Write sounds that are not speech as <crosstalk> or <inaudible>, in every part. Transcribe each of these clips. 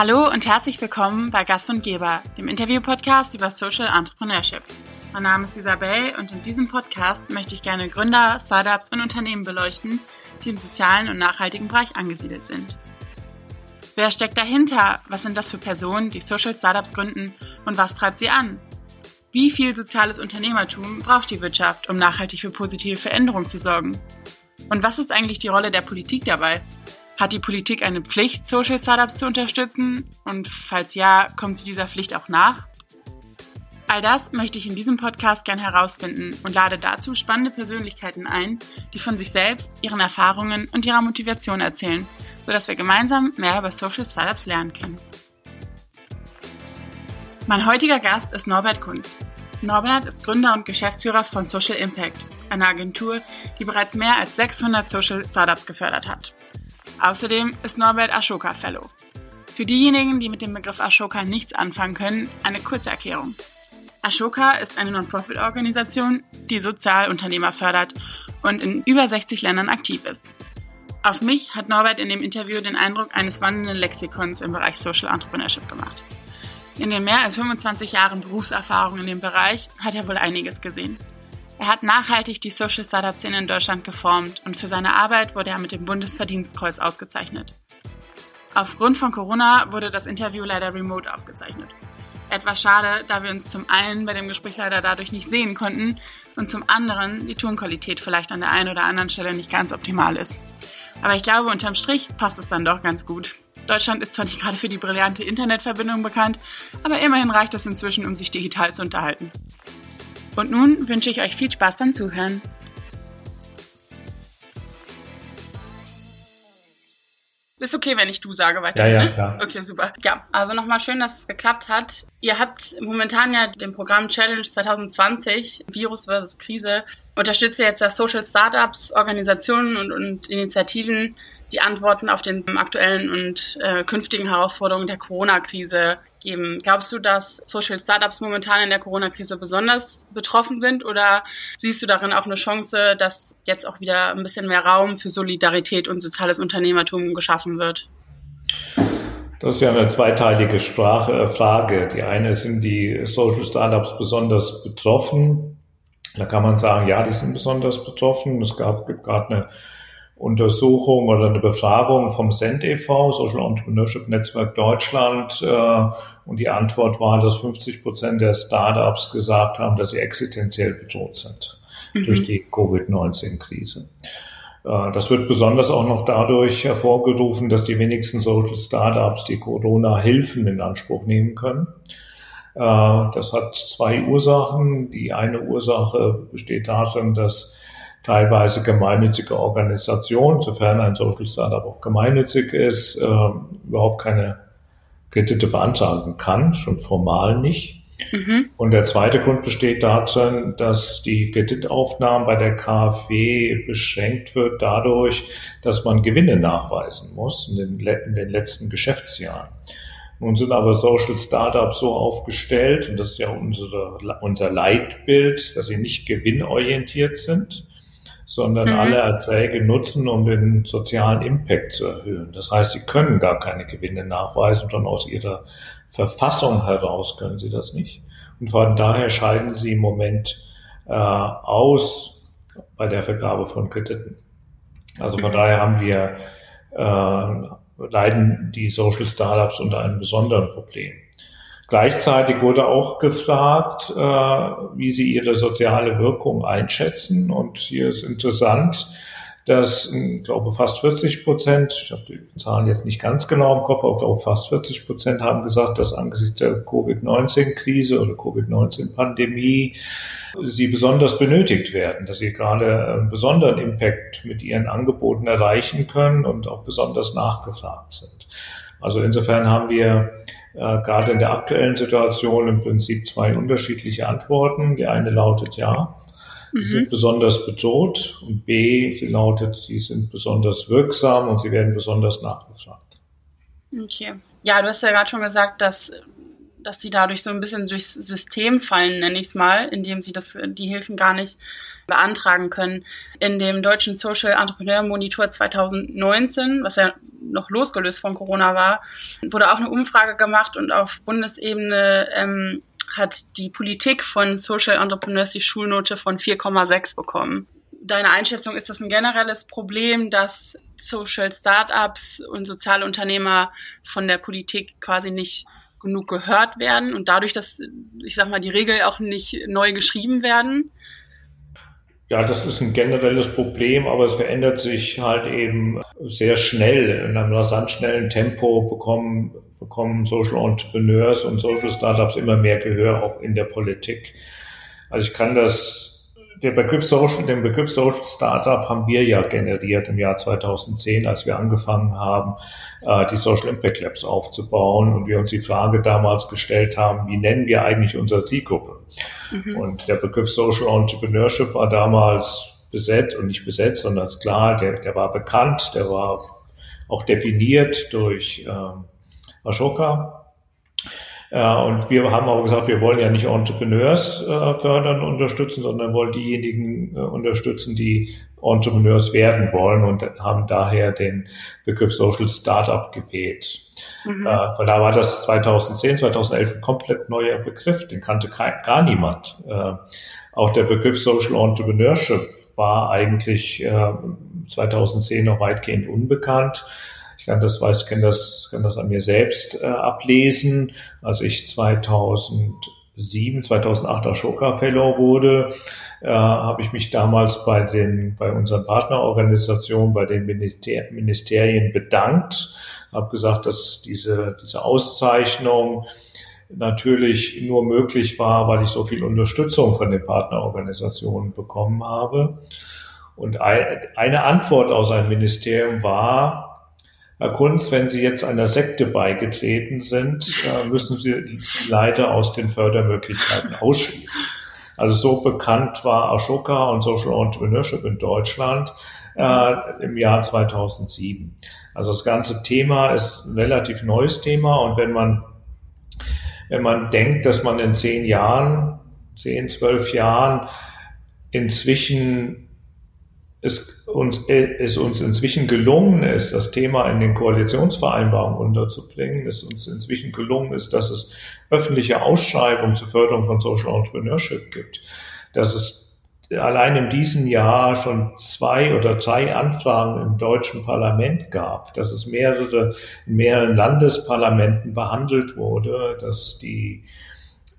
Hallo und herzlich willkommen bei Gast und Geber, dem Interview-Podcast über Social Entrepreneurship. Mein Name ist Isabel und in diesem Podcast möchte ich gerne Gründer, Startups und Unternehmen beleuchten, die im sozialen und nachhaltigen Bereich angesiedelt sind. Wer steckt dahinter? Was sind das für Personen, die Social Startups gründen und was treibt sie an? Wie viel soziales Unternehmertum braucht die Wirtschaft, um nachhaltig für positive Veränderung zu sorgen? Und was ist eigentlich die Rolle der Politik dabei? Hat die Politik eine Pflicht, Social Startups zu unterstützen? Und falls ja, kommt sie dieser Pflicht auch nach? All das möchte ich in diesem Podcast gern herausfinden und lade dazu spannende Persönlichkeiten ein, die von sich selbst, ihren Erfahrungen und ihrer Motivation erzählen, sodass wir gemeinsam mehr über Social Startups lernen können. Mein heutiger Gast ist Norbert Kunz. Norbert ist Gründer und Geschäftsführer von Social Impact, einer Agentur, die bereits mehr als 600 Social Startups gefördert hat. Außerdem ist Norbert Ashoka Fellow. Für diejenigen, die mit dem Begriff Ashoka nichts anfangen können, eine kurze Erklärung. Ashoka ist eine Non-Profit-Organisation, die Sozialunternehmer fördert und in über 60 Ländern aktiv ist. Auf mich hat Norbert in dem Interview den Eindruck eines wandelnden Lexikons im Bereich Social Entrepreneurship gemacht. In den mehr als 25 Jahren Berufserfahrung in dem Bereich hat er wohl einiges gesehen. Er hat nachhaltig die Social Startup Szene in Deutschland geformt und für seine Arbeit wurde er mit dem Bundesverdienstkreuz ausgezeichnet. Aufgrund von Corona wurde das Interview leider remote aufgezeichnet. Etwas schade, da wir uns zum einen bei dem Gespräch leider dadurch nicht sehen konnten und zum anderen die Tonqualität vielleicht an der einen oder anderen Stelle nicht ganz optimal ist. Aber ich glaube, unterm Strich passt es dann doch ganz gut. Deutschland ist zwar nicht gerade für die brillante Internetverbindung bekannt, aber immerhin reicht es inzwischen, um sich digital zu unterhalten. Und nun wünsche ich euch viel Spaß beim Zuhören. Ist okay, wenn ich du sage weiter. Ja, ja, ne? klar. Okay, super. Ja, also nochmal schön, dass es geklappt hat. Ihr habt momentan ja den Programm Challenge 2020, Virus versus Krise, unterstützt ihr jetzt ja Social Startups, Organisationen und, und Initiativen, die Antworten auf den aktuellen und äh, künftigen Herausforderungen der Corona-Krise geben. Glaubst du, dass Social Startups momentan in der Corona-Krise besonders betroffen sind oder siehst du darin auch eine Chance, dass jetzt auch wieder ein bisschen mehr Raum für Solidarität und soziales Unternehmertum geschaffen wird? Das ist ja eine zweiteilige Sprache, äh, Frage. Die eine sind die Social Startups besonders betroffen. Da kann man sagen, ja, die sind besonders betroffen. Es gab, gibt gerade eine Untersuchung oder eine Befragung vom SEND e.V., Social Entrepreneurship Netzwerk Deutschland. Äh, und die Antwort war, dass 50 Prozent der Startups gesagt haben, dass sie existenziell bedroht sind mhm. durch die Covid-19-Krise. Äh, das wird besonders auch noch dadurch hervorgerufen, dass die wenigsten Social Startups die Corona-Hilfen in Anspruch nehmen können. Äh, das hat zwei Ursachen. Die eine Ursache besteht darin, dass teilweise gemeinnützige Organisationen, sofern ein Social Startup auch gemeinnützig ist, äh, überhaupt keine Kredite beantragen kann, schon formal nicht. Mhm. Und der zweite Grund besteht darin, dass die Kreditaufnahme bei der KfW beschränkt wird dadurch, dass man Gewinne nachweisen muss in den, in den letzten Geschäftsjahren. Nun sind aber Social Startups so aufgestellt, und das ist ja unsere, unser Leitbild, dass sie nicht gewinnorientiert sind, sondern mhm. alle Erträge nutzen, um den sozialen Impact zu erhöhen. Das heißt, sie können gar keine Gewinne nachweisen, schon aus ihrer Verfassung heraus können sie das nicht. Und von daher scheiden sie im Moment äh, aus bei der Vergabe von Krediten. Also von mhm. daher haben wir, äh, leiden die Social Startups unter einem besonderen Problem. Gleichzeitig wurde auch gefragt, äh, wie sie ihre soziale Wirkung einschätzen. Und hier ist interessant, dass, ich glaube, fast 40 Prozent, ich habe die Zahlen jetzt nicht ganz genau im Kopf, aber ich glaube, fast 40 Prozent haben gesagt, dass angesichts der Covid-19-Krise oder Covid-19-Pandemie sie besonders benötigt werden, dass sie gerade einen besonderen Impact mit ihren Angeboten erreichen können und auch besonders nachgefragt sind. Also insofern haben wir äh, gerade in der aktuellen Situation im Prinzip zwei unterschiedliche Antworten. Die eine lautet ja, mhm. sie sind besonders bedroht und B, sie lautet, sie sind besonders wirksam und sie werden besonders nachgefragt. Okay. Ja, du hast ja gerade schon gesagt, dass dass sie dadurch so ein bisschen durchs System fallen, nenne ich es mal, indem sie das, die Hilfen gar nicht beantragen können. In dem deutschen Social Entrepreneur Monitor 2019, was ja noch losgelöst von Corona war, wurde auch eine Umfrage gemacht und auf Bundesebene ähm, hat die Politik von Social Entrepreneurs die Schulnote von 4,6 bekommen. Deine Einschätzung, ist das ein generelles Problem, dass Social Startups und Sozialunternehmer von der Politik quasi nicht genug gehört werden und dadurch, dass, ich sag mal, die Regeln auch nicht neu geschrieben werden? Ja, das ist ein generelles Problem, aber es verändert sich halt eben sehr schnell. In einem rasant schnellen Tempo bekommen, bekommen Social Entrepreneurs und Social Startups immer mehr Gehör auch in der Politik. Also ich kann das der Begriff Social, den Begriff Social Startup haben wir ja generiert im Jahr 2010, als wir angefangen haben, äh, die Social Impact Labs aufzubauen und wir uns die Frage damals gestellt haben, wie nennen wir eigentlich unsere Zielgruppe? Mhm. Und der Begriff Social Entrepreneurship war damals besetzt und nicht besetzt, sondern ist klar, der, der war bekannt, der war auch definiert durch äh, Ashoka, und wir haben aber gesagt, wir wollen ja nicht Entrepreneurs äh, fördern, unterstützen, sondern wollen diejenigen äh, unterstützen, die Entrepreneurs werden wollen und haben daher den Begriff Social Startup gewählt. Mhm. Äh, von da war das 2010, 2011 ein komplett neuer Begriff, den kannte gar niemand. Äh, auch der Begriff Social Entrepreneurship war eigentlich 2010 äh, noch weitgehend unbekannt. Kann das, weiß, kann das, kann das an mir selbst äh, ablesen. Als ich 2007, 2008 Ashoka Fellow wurde, äh, habe ich mich damals bei den, bei unseren Partnerorganisationen, bei den Minister Ministerien bedankt, habe gesagt, dass diese, diese Auszeichnung natürlich nur möglich war, weil ich so viel Unterstützung von den Partnerorganisationen bekommen habe. Und eine Antwort aus einem Ministerium war, Herr Kunz, wenn Sie jetzt einer Sekte beigetreten sind, äh, müssen Sie leider aus den Fördermöglichkeiten ausschließen. Also so bekannt war Ashoka und Social Entrepreneurship in Deutschland äh, im Jahr 2007. Also das ganze Thema ist ein relativ neues Thema und wenn man wenn man denkt, dass man in zehn Jahren, zehn, zwölf Jahren inzwischen es uns, es uns inzwischen gelungen ist, das Thema in den Koalitionsvereinbarungen unterzubringen, es uns inzwischen gelungen ist, dass es öffentliche Ausschreibungen zur Förderung von Social Entrepreneurship gibt, dass es allein in diesem Jahr schon zwei oder drei Anfragen im deutschen Parlament gab, dass es mehrere, in mehreren Landesparlamenten behandelt wurde, dass die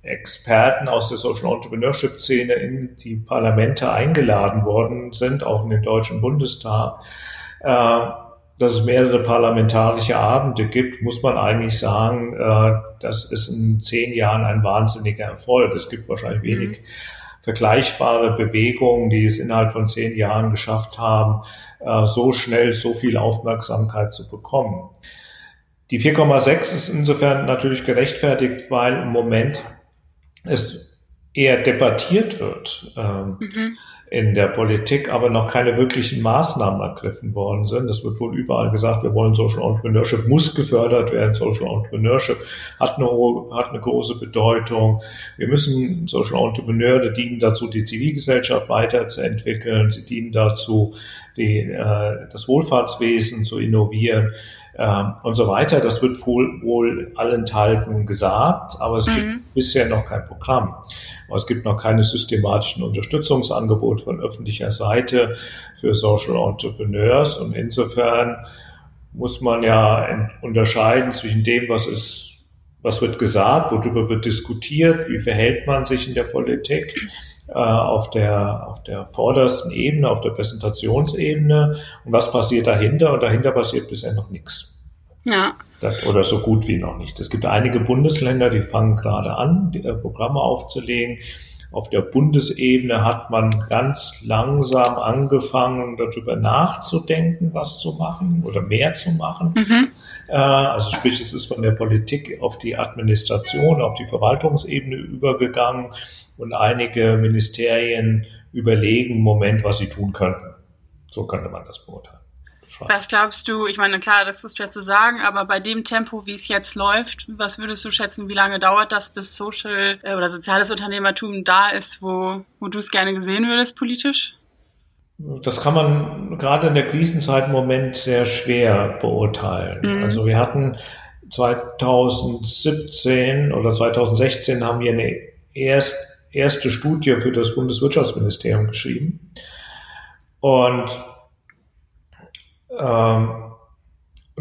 Experten aus der Social Entrepreneurship Szene in die Parlamente eingeladen worden sind, auch in den Deutschen Bundestag. Äh, dass es mehrere parlamentarische Abende gibt, muss man eigentlich sagen, äh, das ist in zehn Jahren ein wahnsinniger Erfolg. Es gibt wahrscheinlich wenig mhm. vergleichbare Bewegungen, die es innerhalb von zehn Jahren geschafft haben, äh, so schnell so viel Aufmerksamkeit zu bekommen. Die 4,6 ist insofern natürlich gerechtfertigt, weil im Moment es eher debattiert wird ähm, mhm. in der Politik, aber noch keine wirklichen Maßnahmen ergriffen worden sind. Es wird wohl überall gesagt, wir wollen Social Entrepreneurship, muss gefördert werden. Social Entrepreneurship hat eine, hat eine große Bedeutung. Wir müssen Social Entrepreneure dienen dazu, die Zivilgesellschaft weiterzuentwickeln. Sie dienen dazu, die, äh, das Wohlfahrtswesen zu innovieren ähm, und so weiter. Das wird wohl, wohl allenthalben gesagt, aber es mhm. gibt bisher noch kein Programm. Es gibt noch keine systematischen Unterstützungsangebote von öffentlicher Seite für Social Entrepreneurs und insofern muss man ja unterscheiden zwischen dem, was ist was wird gesagt, worüber wird diskutiert, wie verhält man sich in der Politik auf, der, auf der vordersten Ebene, auf der Präsentationsebene und was passiert dahinter und dahinter passiert bisher noch nichts. Ja. Oder so gut wie noch nicht. Es gibt einige Bundesländer, die fangen gerade an, äh, Programme aufzulegen. Auf der Bundesebene hat man ganz langsam angefangen, darüber nachzudenken, was zu machen oder mehr zu machen. Mhm. Äh, also sprich, es ist von der Politik auf die Administration, auf die Verwaltungsebene übergegangen und einige Ministerien überlegen im Moment, was sie tun könnten. So könnte man das beurteilen. Was glaubst du, ich meine, klar, das ist schwer zu sagen, aber bei dem Tempo, wie es jetzt läuft, was würdest du schätzen, wie lange dauert das, bis Social äh, oder soziales Unternehmertum da ist, wo, wo du es gerne gesehen würdest politisch? Das kann man gerade in der Krisenzeit im Moment sehr schwer beurteilen. Mhm. Also wir hatten 2017 oder 2016 haben wir eine erst, erste Studie für das Bundeswirtschaftsministerium geschrieben. Und,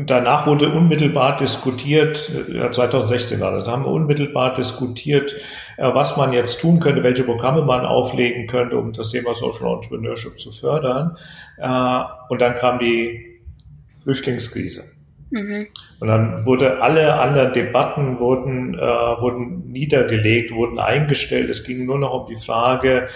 und danach wurde unmittelbar diskutiert, ja, 2016 war das, haben wir unmittelbar diskutiert, äh, was man jetzt tun könnte, welche Programme man auflegen könnte, um das Thema Social Entrepreneurship zu fördern. Äh, und dann kam die Flüchtlingskrise. Mhm. Und dann wurde alle anderen Debatten wurden, äh, wurden niedergelegt, wurden eingestellt. Es ging nur noch um die Frage,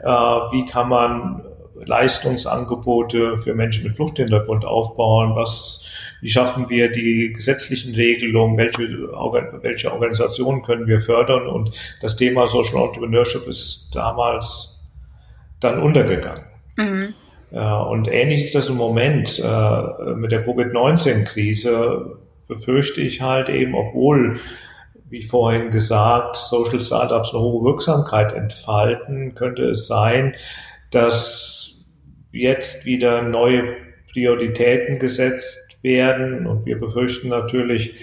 wie kann man Leistungsangebote für Menschen mit Fluchthintergrund aufbauen? Was, wie schaffen wir die gesetzlichen Regelungen? Welche, welche Organisationen können wir fördern? Und das Thema Social Entrepreneurship ist damals dann untergegangen. Mhm. Ja, und ähnlich ist das im Moment äh, mit der Covid-19-Krise. Befürchte ich halt eben, obwohl, wie vorhin gesagt, Social Startups eine hohe Wirksamkeit entfalten, könnte es sein, dass jetzt wieder neue Prioritäten gesetzt werden. Und wir befürchten natürlich,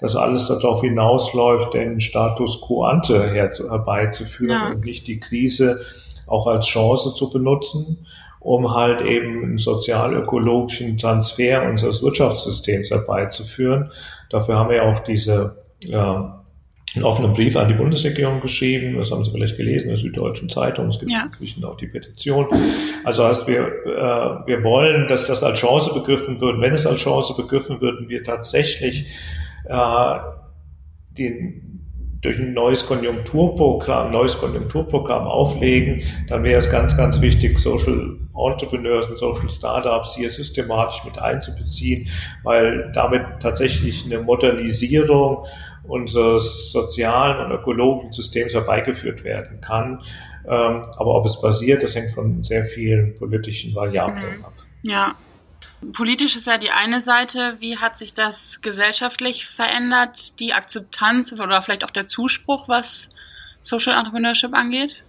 dass alles darauf hinausläuft, den Status quo ante herbeizuführen ja. und nicht die Krise auch als Chance zu benutzen um halt eben einen sozial-ökologischen Transfer unseres Wirtschaftssystems herbeizuführen. Dafür haben wir auch diese ja, einen offenen Brief an die Bundesregierung geschrieben. Das haben Sie vielleicht gelesen in der Süddeutschen Zeitung. Es gibt ja. inzwischen auch die Petition. Also heißt, wir, äh, wir wollen, dass das als Chance begriffen wird. Wenn es als Chance begriffen wird, wir tatsächlich äh, den durch ein neues Konjunkturprogramm, neues Konjunkturprogramm auflegen, dann wäre es ganz, ganz wichtig, Social Entrepreneurs und Social Startups hier systematisch mit einzubeziehen, weil damit tatsächlich eine Modernisierung unseres sozialen und ökologischen Systems herbeigeführt werden kann. Ähm, aber ob es passiert, das hängt von sehr vielen politischen Variablen mhm. ab. Ja, Politisch ist ja die eine Seite. Wie hat sich das gesellschaftlich verändert, die Akzeptanz oder vielleicht auch der Zuspruch, was Social Entrepreneurship angeht?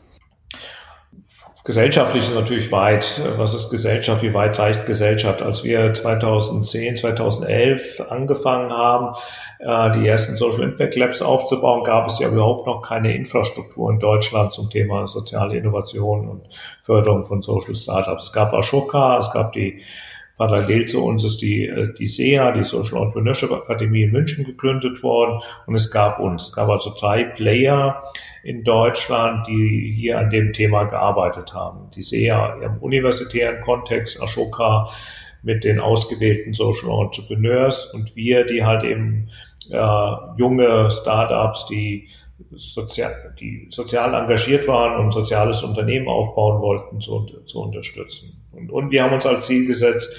Gesellschaftlich ist natürlich weit. Was ist Gesellschaft? Wie weit reicht Gesellschaft? Als wir 2010, 2011 angefangen haben, äh, die ersten Social Impact Labs aufzubauen, gab es ja überhaupt noch keine Infrastruktur in Deutschland zum Thema soziale Innovation und Förderung von Social Startups. Es gab Ashoka, es gab die Parallel zu uns ist die, äh, die SEA, die Social Entrepreneurship Akademie in München gegründet worden und es gab uns. Es gab also drei Player in Deutschland, die hier an dem Thema gearbeitet haben. Die SEA im universitären Kontext, Ashoka mit den ausgewählten Social Entrepreneurs und wir, die halt eben äh, junge Startups, die sozial, die sozial engagiert waren und soziales Unternehmen aufbauen wollten, zu, zu unterstützen. Und, und wir haben uns als Ziel gesetzt,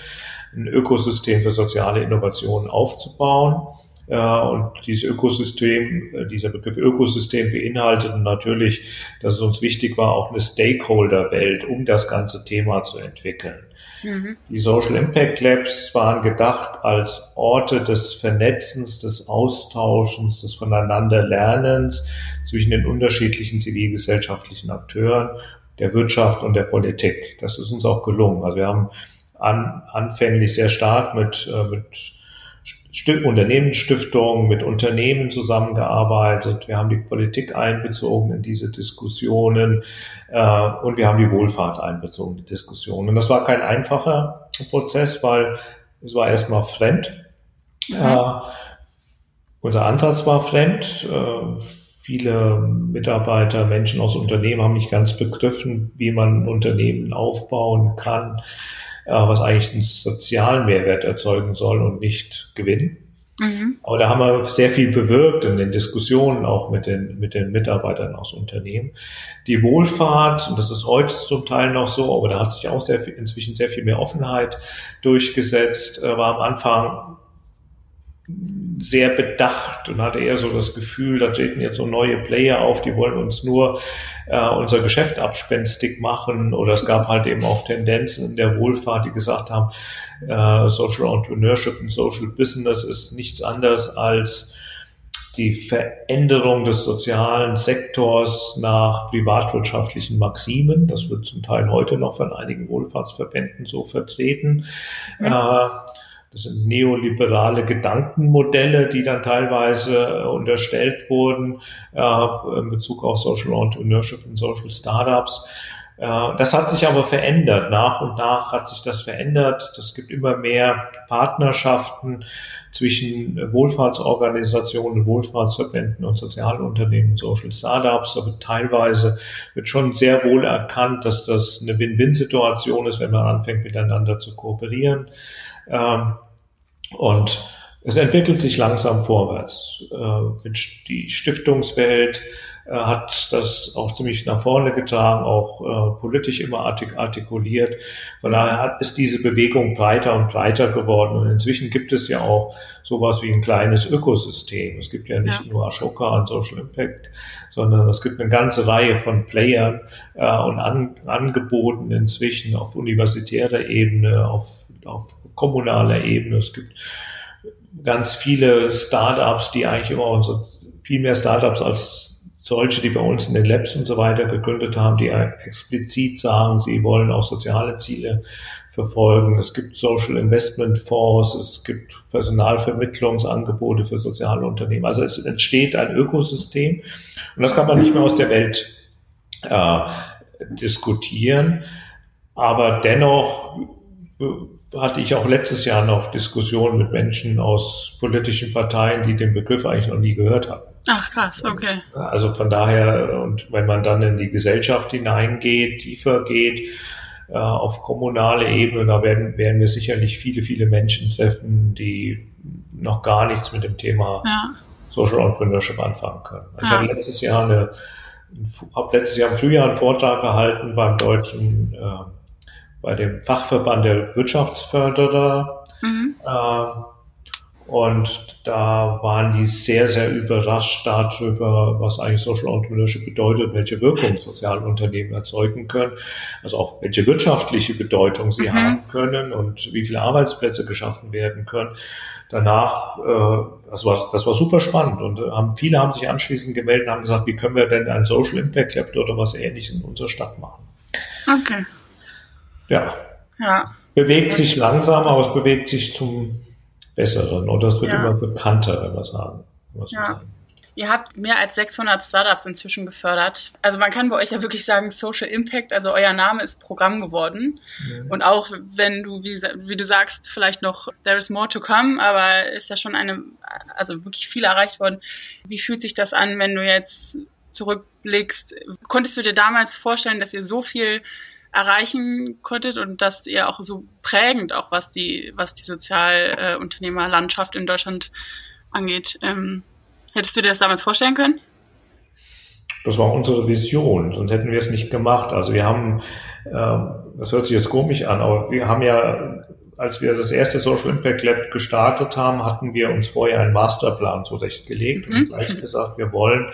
ein Ökosystem für soziale Innovationen aufzubauen. Äh, und dieses Ökosystem, äh, dieser Begriff Ökosystem beinhaltet natürlich, dass es uns wichtig war, auch eine Stakeholder-Welt um das ganze Thema zu entwickeln. Mhm. Die Social Impact Labs waren gedacht als Orte des Vernetzens, des Austauschens, des Voneinanderlernens zwischen den unterschiedlichen zivilgesellschaftlichen Akteuren der Wirtschaft und der Politik. Das ist uns auch gelungen. Also wir haben an, anfänglich sehr stark mit, äh, mit Unternehmensstiftungen, mit Unternehmen zusammengearbeitet. Wir haben die Politik einbezogen in diese Diskussionen äh, und wir haben die Wohlfahrt einbezogen in die Diskussionen. Und das war kein einfacher Prozess, weil es war erstmal fremd. Mhm. Äh, unser Ansatz war fremd. Äh, viele Mitarbeiter, Menschen aus Unternehmen haben nicht ganz begriffen, wie man ein Unternehmen aufbauen kann, was eigentlich einen sozialen Mehrwert erzeugen soll und nicht Gewinn. Mhm. Aber da haben wir sehr viel bewirkt in den Diskussionen auch mit den, mit den Mitarbeitern aus Unternehmen. Die Wohlfahrt, und das ist heute zum Teil noch so, aber da hat sich auch sehr viel, inzwischen sehr viel mehr Offenheit durchgesetzt, äh, war am Anfang sehr bedacht und hatte eher so das Gefühl, da treten jetzt so neue Player auf, die wollen uns nur äh, unser Geschäft abspenstig machen. Oder es gab halt eben auch Tendenzen in der Wohlfahrt, die gesagt haben, äh, Social Entrepreneurship und Social Business ist nichts anderes als die Veränderung des sozialen Sektors nach privatwirtschaftlichen Maximen. Das wird zum Teil heute noch von einigen Wohlfahrtsverbänden so vertreten. Mhm. Äh, das sind neoliberale Gedankenmodelle, die dann teilweise äh, unterstellt wurden äh, in Bezug auf Social Entrepreneurship und Social Startups. Äh, das hat sich aber verändert. Nach und nach hat sich das verändert. Es gibt immer mehr Partnerschaften zwischen Wohlfahrtsorganisationen, Wohlfahrtsverbänden und Sozialunternehmen, Social Startups. Aber teilweise wird schon sehr wohl erkannt, dass das eine Win-Win-Situation ist, wenn man anfängt, miteinander zu kooperieren. Ähm, und es entwickelt sich langsam vorwärts. Äh, die Stiftungswelt hat das auch ziemlich nach vorne getragen, auch äh, politisch immer artikuliert. Von daher ist diese Bewegung breiter und breiter geworden. Und inzwischen gibt es ja auch sowas wie ein kleines Ökosystem. Es gibt ja nicht ja. nur Ashoka und Social Impact, sondern es gibt eine ganze Reihe von Playern und Angeboten inzwischen auf universitärer Ebene, auf, auf kommunaler Ebene. Es gibt ganz viele Startups, die eigentlich immer unsere, viel mehr Startups als solche, die bei uns in den Labs und so weiter gegründet haben, die explizit sagen, sie wollen auch soziale Ziele verfolgen. Es gibt Social Investment Fonds, es gibt Personalvermittlungsangebote für soziale Unternehmen. Also es entsteht ein Ökosystem und das kann man nicht mehr aus der Welt äh, diskutieren. Aber dennoch hatte ich auch letztes Jahr noch Diskussionen mit Menschen aus politischen Parteien, die den Begriff eigentlich noch nie gehört haben. Ach krass, okay. Also von daher, und wenn man dann in die Gesellschaft hineingeht, tiefer geht, äh, auf kommunale Ebene, da werden, werden wir sicherlich viele, viele Menschen treffen, die noch gar nichts mit dem Thema ja. Social Entrepreneurship anfangen können. Ich ja. hatte letztes Jahr eine, habe letztes Jahr im Frühjahr einen Vortrag gehalten beim deutschen äh, bei dem Fachverband der Wirtschaftsförderer. Mhm. Äh, und da waren die sehr, sehr überrascht darüber, was eigentlich Social Entrepreneurship bedeutet, welche Wirkung Sozialunternehmen erzeugen können, also auch welche wirtschaftliche Bedeutung sie mhm. haben können und wie viele Arbeitsplätze geschaffen werden können. Danach, äh, das, war, das war super spannend und äh, haben, viele haben sich anschließend gemeldet und haben gesagt, wie können wir denn ein Social Impact Lab oder was ähnliches in unserer Stadt machen. Okay ja, ja. bewegt sich langsam, aber es bewegt sich zum Besseren oder es wird ja. immer bekannter, wenn wir sagen. Wenn ja. sagen. Ihr habt mehr als 600 Startups inzwischen gefördert. Also man kann bei euch ja wirklich sagen Social Impact, also euer Name ist Programm geworden. Mhm. Und auch wenn du, wie, wie, du sagst, vielleicht noch there is more to come, aber ist ja schon eine, also wirklich viel erreicht worden. Wie fühlt sich das an, wenn du jetzt zurückblickst? Konntest du dir damals vorstellen, dass ihr so viel erreichen konntet und dass ihr auch so prägend, auch was die, was die Sozialunternehmerlandschaft in Deutschland angeht. Ähm, hättest du dir das damals vorstellen können? Das war unsere Vision, sonst hätten wir es nicht gemacht. Also wir haben, ähm, das hört sich jetzt komisch an, aber wir haben ja, als wir das erste Social Impact Lab gestartet haben, hatten wir uns vorher einen Masterplan zurechtgelegt mhm. und gleich gesagt, wir wollen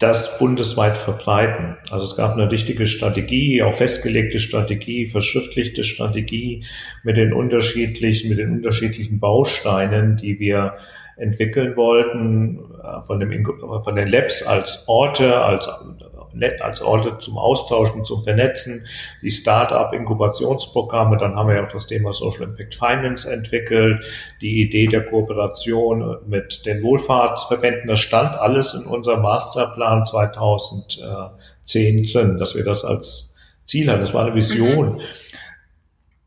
das bundesweit verbreiten. Also es gab eine richtige Strategie, auch festgelegte Strategie, verschriftlichte Strategie mit den unterschiedlichen, mit den unterschiedlichen Bausteinen, die wir entwickeln wollten, äh, von, dem, von den Labs als Orte, als als Orte zum Austauschen, zum Vernetzen, die Start-up-Inkubationsprogramme, dann haben wir ja auch das Thema Social Impact Finance entwickelt, die Idee der Kooperation mit den Wohlfahrtsverbänden, das stand alles in unserem Masterplan 2010 drin, dass wir das als Ziel hatten. Das war eine Vision. Mhm.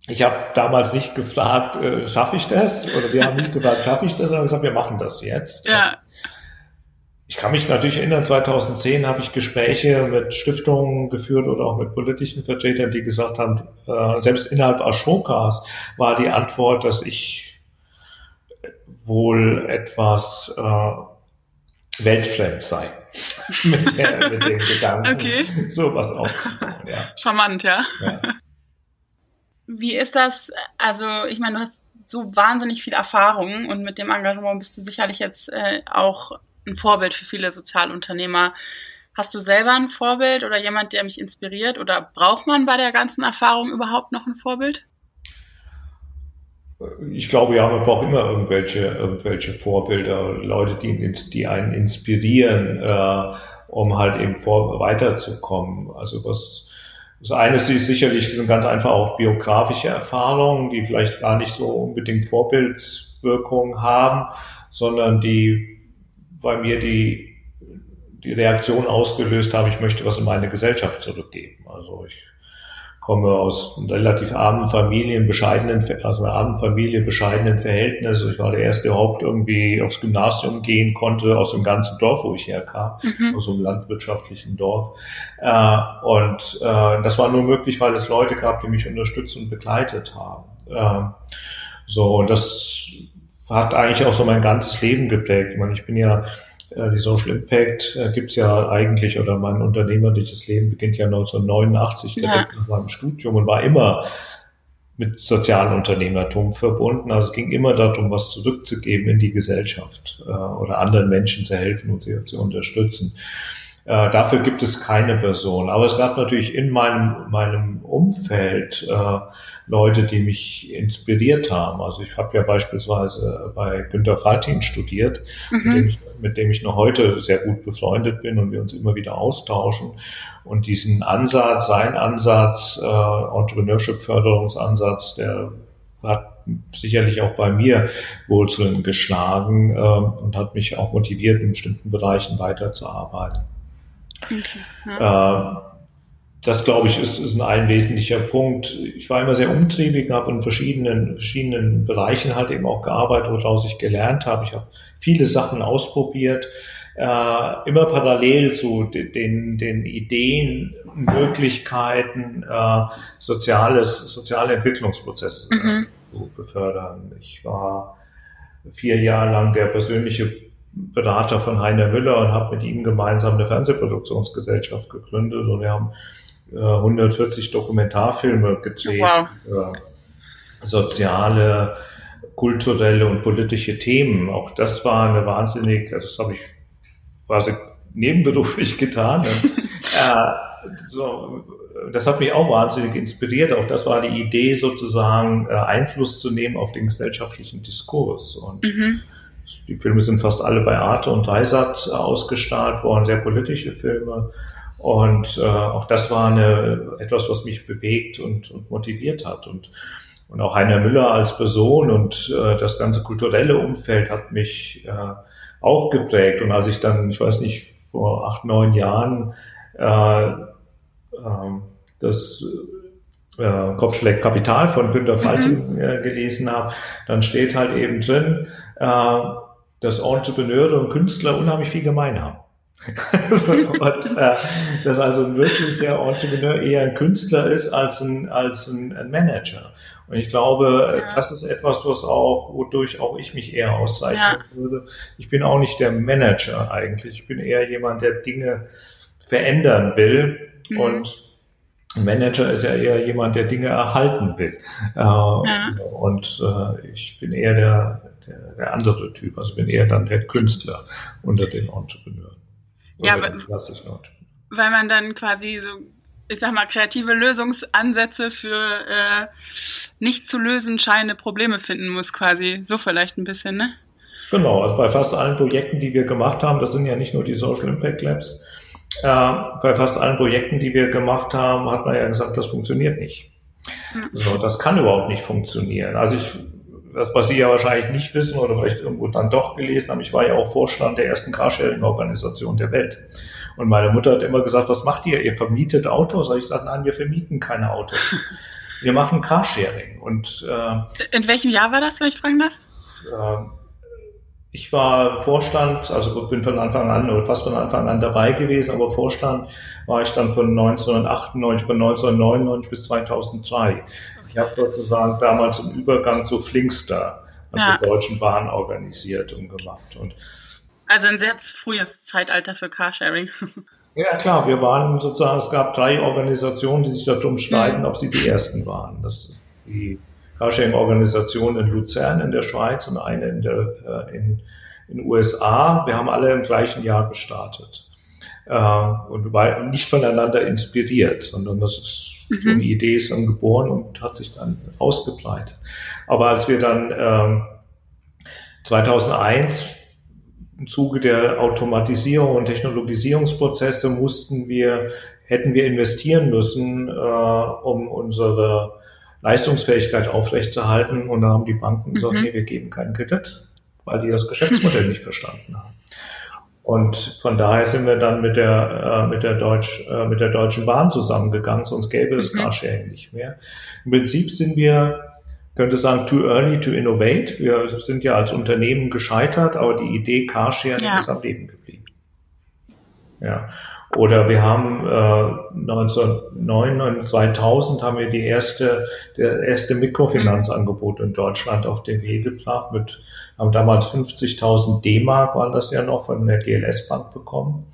Ich habe damals nicht gefragt, äh, schaffe ich das? Oder wir haben nicht gefragt, schaffe ich das? sondern gesagt, wir machen das jetzt. Ja. Ich kann mich natürlich erinnern, 2010 habe ich Gespräche mit Stiftungen geführt oder auch mit politischen Vertretern, die gesagt haben, äh, selbst innerhalb Ashokas war die Antwort, dass ich wohl etwas äh, weltfremd sei <laughs> mit, der, mit dem Gedanken, okay. sowas aufzubauen. Ja. <laughs> Charmant, ja. ja. <laughs> Wie ist das? Also, ich meine, du hast so wahnsinnig viel Erfahrung und mit dem Engagement bist du sicherlich jetzt äh, auch ein Vorbild für viele Sozialunternehmer. Hast du selber ein Vorbild oder jemand, der mich inspiriert? Oder braucht man bei der ganzen Erfahrung überhaupt noch ein Vorbild? Ich glaube ja, man braucht immer irgendwelche, irgendwelche Vorbilder, Leute, die, die einen inspirieren, äh, um halt eben vor, weiterzukommen. Also was, das eine ist sicherlich sind ganz einfach auch biografische Erfahrungen, die vielleicht gar nicht so unbedingt Vorbildswirkung haben, sondern die bei mir die die Reaktion ausgelöst haben, ich möchte was in meine Gesellschaft zurückgeben. Also ich komme aus relativ armen Familien, bescheidenen, also einer armen Familie, bescheidenen Verhältnissen. Ich war der erste, der überhaupt irgendwie aufs Gymnasium gehen konnte, aus dem ganzen Dorf, wo ich herkam, mhm. aus einem landwirtschaftlichen Dorf. Äh, und äh, das war nur möglich, weil es Leute gab, die mich unterstützt und begleitet haben. Äh, so, und das hat eigentlich auch so mein ganzes Leben geprägt. Ich meine, ich bin ja äh, die Social Impact äh, gibt's ja eigentlich, oder mein unternehmerliches Leben beginnt ja 1989 direkt ja. nach meinem Studium und war immer mit sozialen Unternehmertum verbunden. Also es ging immer darum, was zurückzugeben in die Gesellschaft äh, oder anderen Menschen zu helfen und sie zu unterstützen. Äh, dafür gibt es keine Person. Aber es gab natürlich in meinem, meinem Umfeld äh, Leute, die mich inspiriert haben. Also ich habe ja beispielsweise bei Günter Faltin studiert, mhm. mit, dem ich, mit dem ich noch heute sehr gut befreundet bin und wir uns immer wieder austauschen. Und diesen Ansatz, sein Ansatz, äh, Entrepreneurship-Förderungsansatz, der hat sicherlich auch bei mir Wurzeln geschlagen äh, und hat mich auch motiviert, in bestimmten Bereichen weiterzuarbeiten. Okay. Ja. Äh, das, glaube ich, ist, ist ein wesentlicher Punkt. Ich war immer sehr umtriebig, habe in verschiedenen, verschiedenen Bereichen halt eben auch gearbeitet, woraus ich gelernt habe. Ich habe viele Sachen ausprobiert, äh, immer parallel zu den, den Ideen, Möglichkeiten, äh, soziales, soziale Entwicklungsprozesse mhm. zu befördern. Ich war vier Jahre lang der persönliche Berater von Heiner Müller und habe mit ihm gemeinsam eine Fernsehproduktionsgesellschaft gegründet und wir haben äh, 140 Dokumentarfilme gedreht, wow. äh, soziale, kulturelle und politische Themen. Auch das war eine wahnsinnig, also das habe ich quasi nebenberuflich <laughs> getan. <laughs> Und, äh, so, das hat mich auch wahnsinnig inspiriert. Auch das war die Idee, sozusagen äh, Einfluss zu nehmen auf den gesellschaftlichen Diskurs. Und mhm. Die Filme sind fast alle bei Arte und Dreisat ausgestrahlt worden, sehr politische Filme. Und äh, auch das war eine, etwas, was mich bewegt und, und motiviert hat. Und, und auch Heiner Müller als Person und äh, das ganze kulturelle Umfeld hat mich äh, auch geprägt. Und als ich dann, ich weiß nicht, vor acht, neun Jahren äh, äh, das äh, Kopfschläg Kapital von Günter Falting mhm. äh, gelesen habe, dann steht halt eben drin, äh, dass Entrepreneure und Künstler unheimlich viel gemein haben. <laughs> und äh, dass also wirklich der Entrepreneur eher ein Künstler ist als ein, als ein, ein Manager. Und ich glaube, ja. das ist etwas, was auch, wodurch auch ich mich eher auszeichnen ja. würde. Ich bin auch nicht der Manager eigentlich. Ich bin eher jemand, der Dinge verändern will. Mhm. Und ein Manager ist ja eher jemand, der Dinge erhalten will. Äh, ja. Und äh, ich bin eher der, der, der andere Typ. Also bin eher dann der Künstler unter den Entrepreneuren. Ja, weil, weil man dann quasi so, ich sag mal, kreative Lösungsansätze für äh, nicht zu lösen scheinende Probleme finden muss, quasi. So vielleicht ein bisschen, ne? Genau, also bei fast allen Projekten, die wir gemacht haben, das sind ja nicht nur die Social Impact Labs, äh, bei fast allen Projekten, die wir gemacht haben, hat man ja gesagt, das funktioniert nicht. So, das kann überhaupt nicht funktionieren. Also ich, das, was Sie ja wahrscheinlich nicht wissen oder vielleicht irgendwo dann doch gelesen haben, ich war ja auch Vorstand der ersten Carsharing-Organisation der Welt. Und meine Mutter hat immer gesagt, was macht ihr? Ihr vermietet Autos? Und ich gesagt, nein, wir vermieten keine Autos. Wir machen Carsharing. Und, äh, In welchem Jahr war das, wenn ich fragen darf? Äh, ich war Vorstand, also bin von Anfang an oder fast von Anfang an dabei gewesen, aber Vorstand war ich dann von 1998 von 1999 bis 2003. Ich habe sozusagen damals im Übergang zu Flinkster, also ja. der Deutschen Bahn, organisiert und gemacht. Und also ein sehr frühes Zeitalter für Carsharing. <laughs> Ja, klar, wir waren sozusagen, es gab drei Organisationen, die sich darum streiten, mhm. ob sie die ersten waren. Das ist die Carsharing-Organisation in Luzern in der Schweiz und eine in der äh, in, in USA. Wir haben alle im gleichen Jahr gestartet äh, und war nicht voneinander inspiriert, sondern das ist mhm. so eine Idee ist dann geboren und hat sich dann ausgebreitet. Aber als wir dann äh, 2001 im Zuge der Automatisierung und Technologisierungsprozesse mussten wir, hätten wir investieren müssen, äh, um unsere Leistungsfähigkeit aufrechtzuerhalten. Und da haben die Banken gesagt, mhm. nee, wir geben keinen Kredit, weil die das Geschäftsmodell nicht verstanden haben. Und von daher sind wir dann mit der, äh, mit der, Deutsch, äh, mit der Deutschen Bahn zusammengegangen, sonst gäbe es mhm. Carsharing nicht mehr. Im Prinzip sind wir könnte sagen, too early to innovate. Wir sind ja als Unternehmen gescheitert, aber die Idee Carsharing ja. ist am Leben geblieben. Ja. Oder wir haben äh, 1999, 2000 haben wir die erste, der erste Mikrofinanzangebot in Deutschland auf den Weg gebracht mit, haben damals 50.000 D-Mark, waren das ja noch, von der GLS Bank bekommen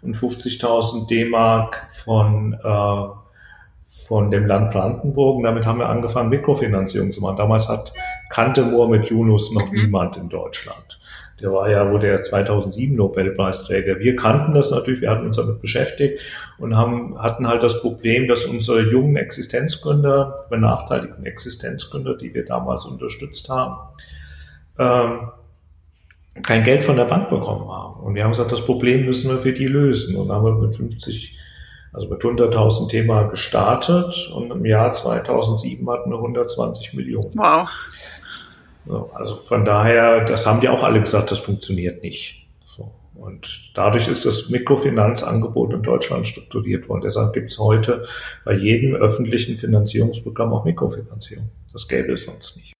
und 50.000 D-Mark von, äh, von dem Land Brandenburg. Und damit haben wir angefangen, Mikrofinanzierung zu machen. Damals hat kannte Mohamed Yunus noch mhm. niemand in Deutschland. Der war ja, wurde ja 2007 Nobelpreisträger. Wir kannten das natürlich, wir hatten uns damit beschäftigt und haben, hatten halt das Problem, dass unsere jungen Existenzgründer, benachteiligten Existenzgründer, die wir damals unterstützt haben, ähm, kein Geld von der Bank bekommen haben. Und wir haben gesagt, das Problem müssen wir für die lösen. Und haben wir mit 50 also mit 100.000 Thema gestartet und im Jahr 2007 hatten wir 120 Millionen. Wow. So, also von daher, das haben die auch alle gesagt, das funktioniert nicht. Und dadurch ist das Mikrofinanzangebot in Deutschland strukturiert worden. Deshalb gibt es heute bei jedem öffentlichen Finanzierungsprogramm auch Mikrofinanzierung. Das gäbe es sonst nicht.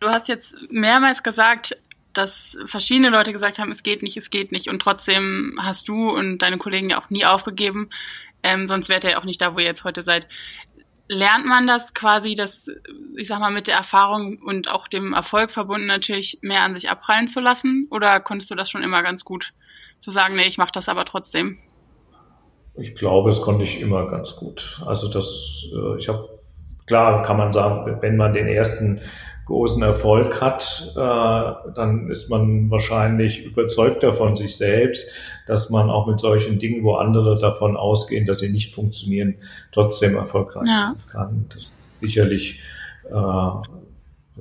Du hast jetzt mehrmals gesagt, dass verschiedene Leute gesagt haben, es geht nicht, es geht nicht. Und trotzdem hast du und deine Kollegen ja auch nie aufgegeben. Ähm, sonst wärt ihr ja auch nicht da, wo ihr jetzt heute seid. Lernt man das quasi, das, ich sag mal, mit der Erfahrung und auch dem Erfolg verbunden natürlich mehr an sich abprallen zu lassen? Oder konntest du das schon immer ganz gut zu sagen, nee, ich mache das aber trotzdem? Ich glaube, es konnte ich immer ganz gut. Also das, äh, ich habe, klar kann man sagen, wenn man den ersten großen Erfolg hat, äh, dann ist man wahrscheinlich überzeugter von sich selbst, dass man auch mit solchen Dingen, wo andere davon ausgehen, dass sie nicht funktionieren, trotzdem erfolgreich ja. sein kann. Das ist sicherlich äh,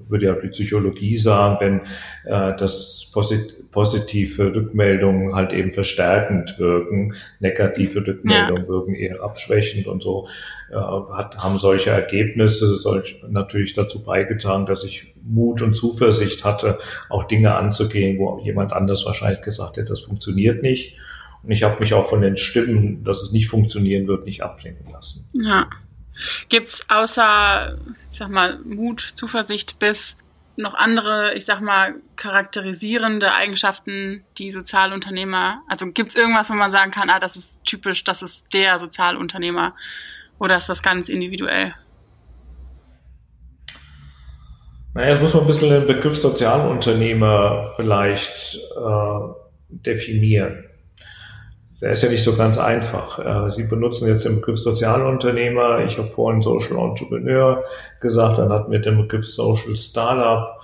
würde ja die Psychologie sagen, wenn äh, das posit positive Rückmeldungen halt eben verstärkend wirken, negative Rückmeldungen ja. wirken eher abschwächend und so, äh, hat, haben solche Ergebnisse solch, natürlich dazu beigetragen, dass ich Mut und Zuversicht hatte, auch Dinge anzugehen, wo jemand anders wahrscheinlich gesagt hätte, das funktioniert nicht. Und ich habe mich auch von den Stimmen, dass es nicht funktionieren wird, nicht abbringen lassen. Ja. Gibt's außer, ich sag mal, Mut, Zuversicht bis noch andere, ich sag mal, charakterisierende Eigenschaften, die Sozialunternehmer, also gibt's irgendwas, wo man sagen kann, ah, das ist typisch, das ist der Sozialunternehmer oder ist das ganz individuell? Naja, jetzt muss man ein bisschen den Begriff Sozialunternehmer vielleicht äh, definieren der ist ja nicht so ganz einfach. Äh, Sie benutzen jetzt den Begriff Sozialunternehmer. Ich habe vorhin Social Entrepreneur gesagt, dann hatten wir den Begriff Social Startup.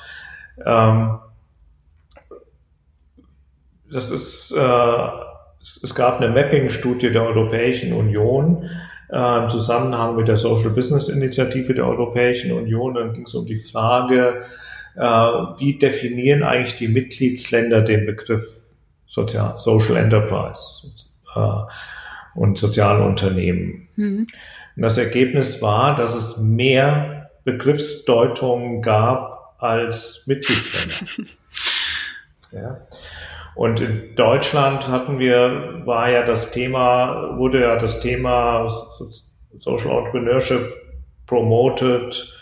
Ähm, das ist, äh, es gab eine Mapping-Studie der Europäischen Union äh, im Zusammenhang mit der Social Business Initiative der Europäischen Union. Dann ging es um die Frage, wie definieren eigentlich die Mitgliedsländer den Begriff Social Enterprise? Äh, und soziale Unternehmen. Mhm. Und das Ergebnis war, dass es mehr Begriffsdeutungen gab als Mitgliedsländer. <laughs> ja. Und in Deutschland hatten wir, war ja das Thema, wurde ja das Thema Social Entrepreneurship promoted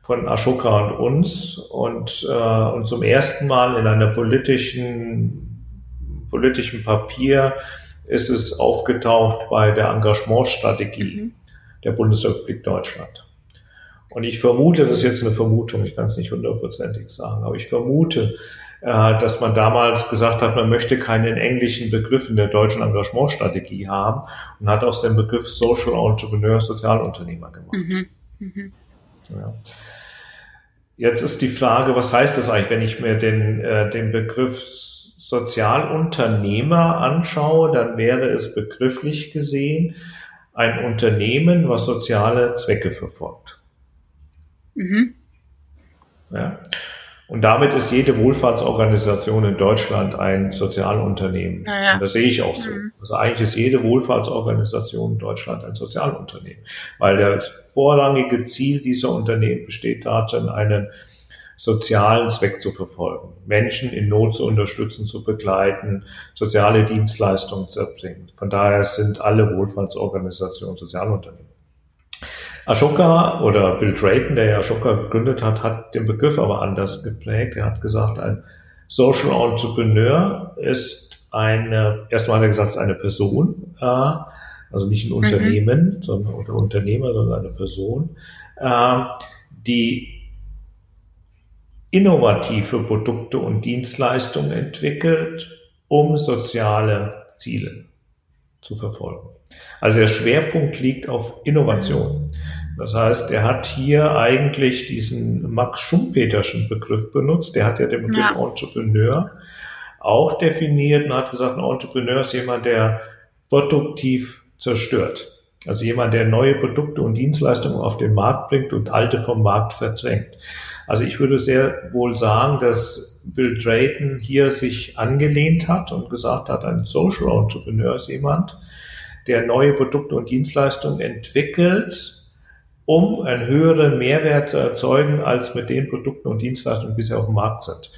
von Ashoka und uns und, äh, und zum ersten Mal in einer politischen, politischen Papier ist es aufgetaucht bei der Engagementstrategie mhm. der Bundesrepublik Deutschland. Und ich vermute, das ist jetzt eine Vermutung, ich kann es nicht hundertprozentig sagen, aber ich vermute, äh, dass man damals gesagt hat, man möchte keinen englischen Begriff in der deutschen Engagementstrategie haben und hat aus dem Begriff Social Entrepreneur Sozialunternehmer gemacht. Mhm. Mhm. Ja. Jetzt ist die Frage, was heißt das eigentlich, wenn ich mir den, äh, den Begriff Sozialunternehmer anschaue, dann wäre es begrifflich gesehen ein Unternehmen, was soziale Zwecke verfolgt. Mhm. Ja. Und damit ist jede Wohlfahrtsorganisation in Deutschland ein Sozialunternehmen. Ja. Und das sehe ich auch so. Mhm. Also eigentlich ist jede Wohlfahrtsorganisation in Deutschland ein Sozialunternehmen, weil das vorrangige Ziel dieser Unternehmen besteht darin, einen sozialen Zweck zu verfolgen, Menschen in Not zu unterstützen, zu begleiten, soziale Dienstleistungen zu erbringen. Von daher sind alle Wohlfahrtsorganisationen Sozialunternehmen. Ashoka oder Bill Drayton, der ja Ashoka gegründet hat, hat den Begriff aber anders geprägt. Er hat gesagt, ein Social Entrepreneur ist eine, erstmal hat er gesagt, eine Person, äh, also nicht ein mhm. Unternehmen, sondern oder Unternehmer, sondern eine Person, äh, die innovative Produkte und Dienstleistungen entwickelt, um soziale Ziele zu verfolgen. Also der Schwerpunkt liegt auf Innovation. Das heißt, er hat hier eigentlich diesen Max Schumpeterschen Begriff benutzt. Der hat ja den Begriff ja. Entrepreneur auch definiert und hat gesagt, ein Entrepreneur ist jemand, der produktiv zerstört. Also jemand, der neue Produkte und Dienstleistungen auf den Markt bringt und alte vom Markt verdrängt. Also ich würde sehr wohl sagen, dass Bill Drayton hier sich angelehnt hat und gesagt hat, ein Social Entrepreneur ist jemand, der neue Produkte und Dienstleistungen entwickelt, um einen höheren Mehrwert zu erzeugen, als mit den Produkten und Dienstleistungen bisher auf dem Markt sind.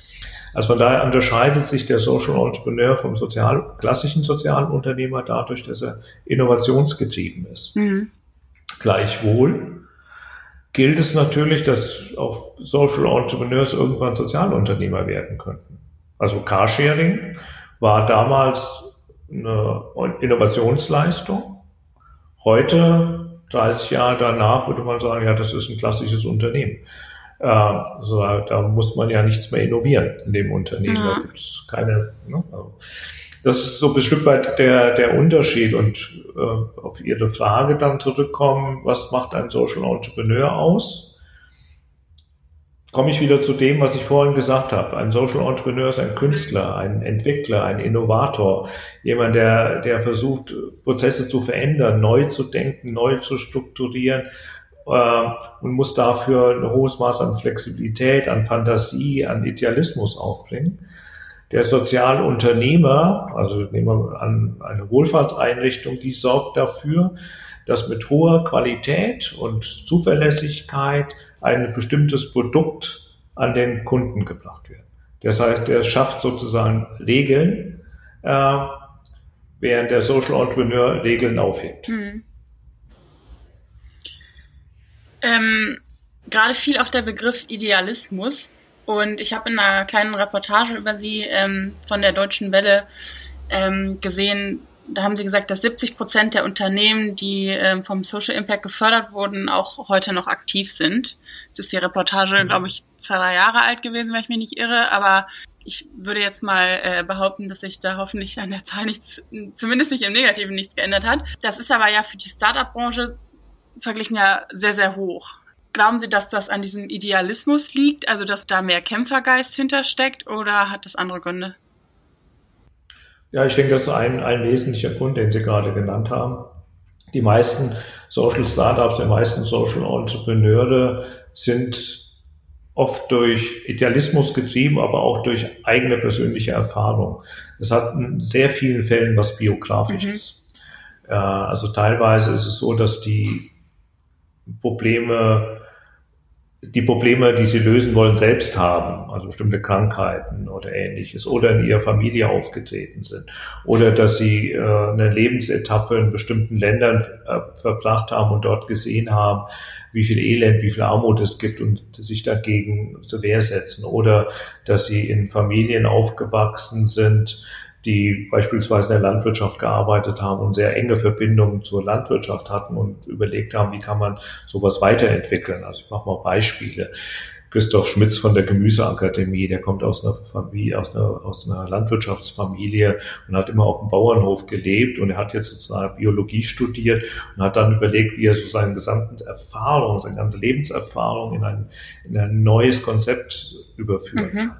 Also von daher unterscheidet sich der Social Entrepreneur vom sozial, klassischen sozialen Unternehmer dadurch, dass er innovationsgetrieben ist. Mhm. Gleichwohl gilt es natürlich, dass auch Social Entrepreneurs irgendwann Sozialunternehmer werden könnten. Also Carsharing war damals eine Innovationsleistung. Heute, 30 Jahre danach, würde man sagen, ja, das ist ein klassisches Unternehmen. Also da muss man ja nichts mehr innovieren in dem Unternehmen. Ja. Da gibt es keine. Ne? Das ist so Stück weit der, der Unterschied. Und äh, auf Ihre Frage dann zurückkommen, was macht ein Social Entrepreneur aus? Komme ich wieder zu dem, was ich vorhin gesagt habe. Ein Social Entrepreneur ist ein Künstler, ein Entwickler, ein Innovator, jemand, der, der versucht, Prozesse zu verändern, neu zu denken, neu zu strukturieren äh, und muss dafür ein hohes Maß an Flexibilität, an Fantasie, an Idealismus aufbringen. Der Sozialunternehmer, also nehmen wir an eine Wohlfahrtseinrichtung, die sorgt dafür, dass mit hoher Qualität und Zuverlässigkeit ein bestimmtes Produkt an den Kunden gebracht wird. Das heißt, er schafft sozusagen Regeln, äh, während der Social Entrepreneur Regeln aufhebt. Hm. Ähm, gerade fiel auch der Begriff Idealismus. Und ich habe in einer kleinen Reportage über sie ähm, von der Deutschen Welle ähm, gesehen, da haben sie gesagt, dass 70 Prozent der Unternehmen, die ähm, vom Social Impact gefördert wurden, auch heute noch aktiv sind. Jetzt ist die Reportage, mhm. glaube ich, zwei, drei Jahre alt gewesen, wenn ich mich nicht irre, aber ich würde jetzt mal äh, behaupten, dass sich da hoffentlich an der Zahl nichts, zumindest nicht im Negativen nichts geändert hat. Das ist aber ja für die Startup-Branche verglichen ja sehr, sehr hoch. Glauben Sie, dass das an diesem Idealismus liegt, also dass da mehr Kämpfergeist hintersteckt oder hat das andere Gründe? Ja, ich denke, das ist ein, ein wesentlicher Grund, den Sie gerade genannt haben. Die meisten Social Startups, die meisten Social Entrepreneure sind oft durch Idealismus getrieben, aber auch durch eigene persönliche Erfahrung. Es hat in sehr vielen Fällen was Biografisches. Mhm. Also teilweise ist es so, dass die Probleme die Probleme, die sie lösen wollen, selbst haben, also bestimmte Krankheiten oder ähnliches, oder in ihrer Familie aufgetreten sind, oder dass sie äh, eine Lebensetappe in bestimmten Ländern äh, verbracht haben und dort gesehen haben, wie viel Elend, wie viel Armut es gibt und sich dagegen zur Wehr setzen, oder dass sie in Familien aufgewachsen sind, die beispielsweise in der Landwirtschaft gearbeitet haben und sehr enge Verbindungen zur Landwirtschaft hatten und überlegt haben, wie kann man sowas weiterentwickeln. Also ich mache mal Beispiele. Christoph Schmitz von der Gemüseakademie, der kommt aus einer Familie, aus einer, aus einer Landwirtschaftsfamilie und hat immer auf dem Bauernhof gelebt und er hat jetzt sozusagen Biologie studiert und hat dann überlegt, wie er so seine gesamte Erfahrung, seine ganze Lebenserfahrung in ein, in ein neues Konzept überführen mhm.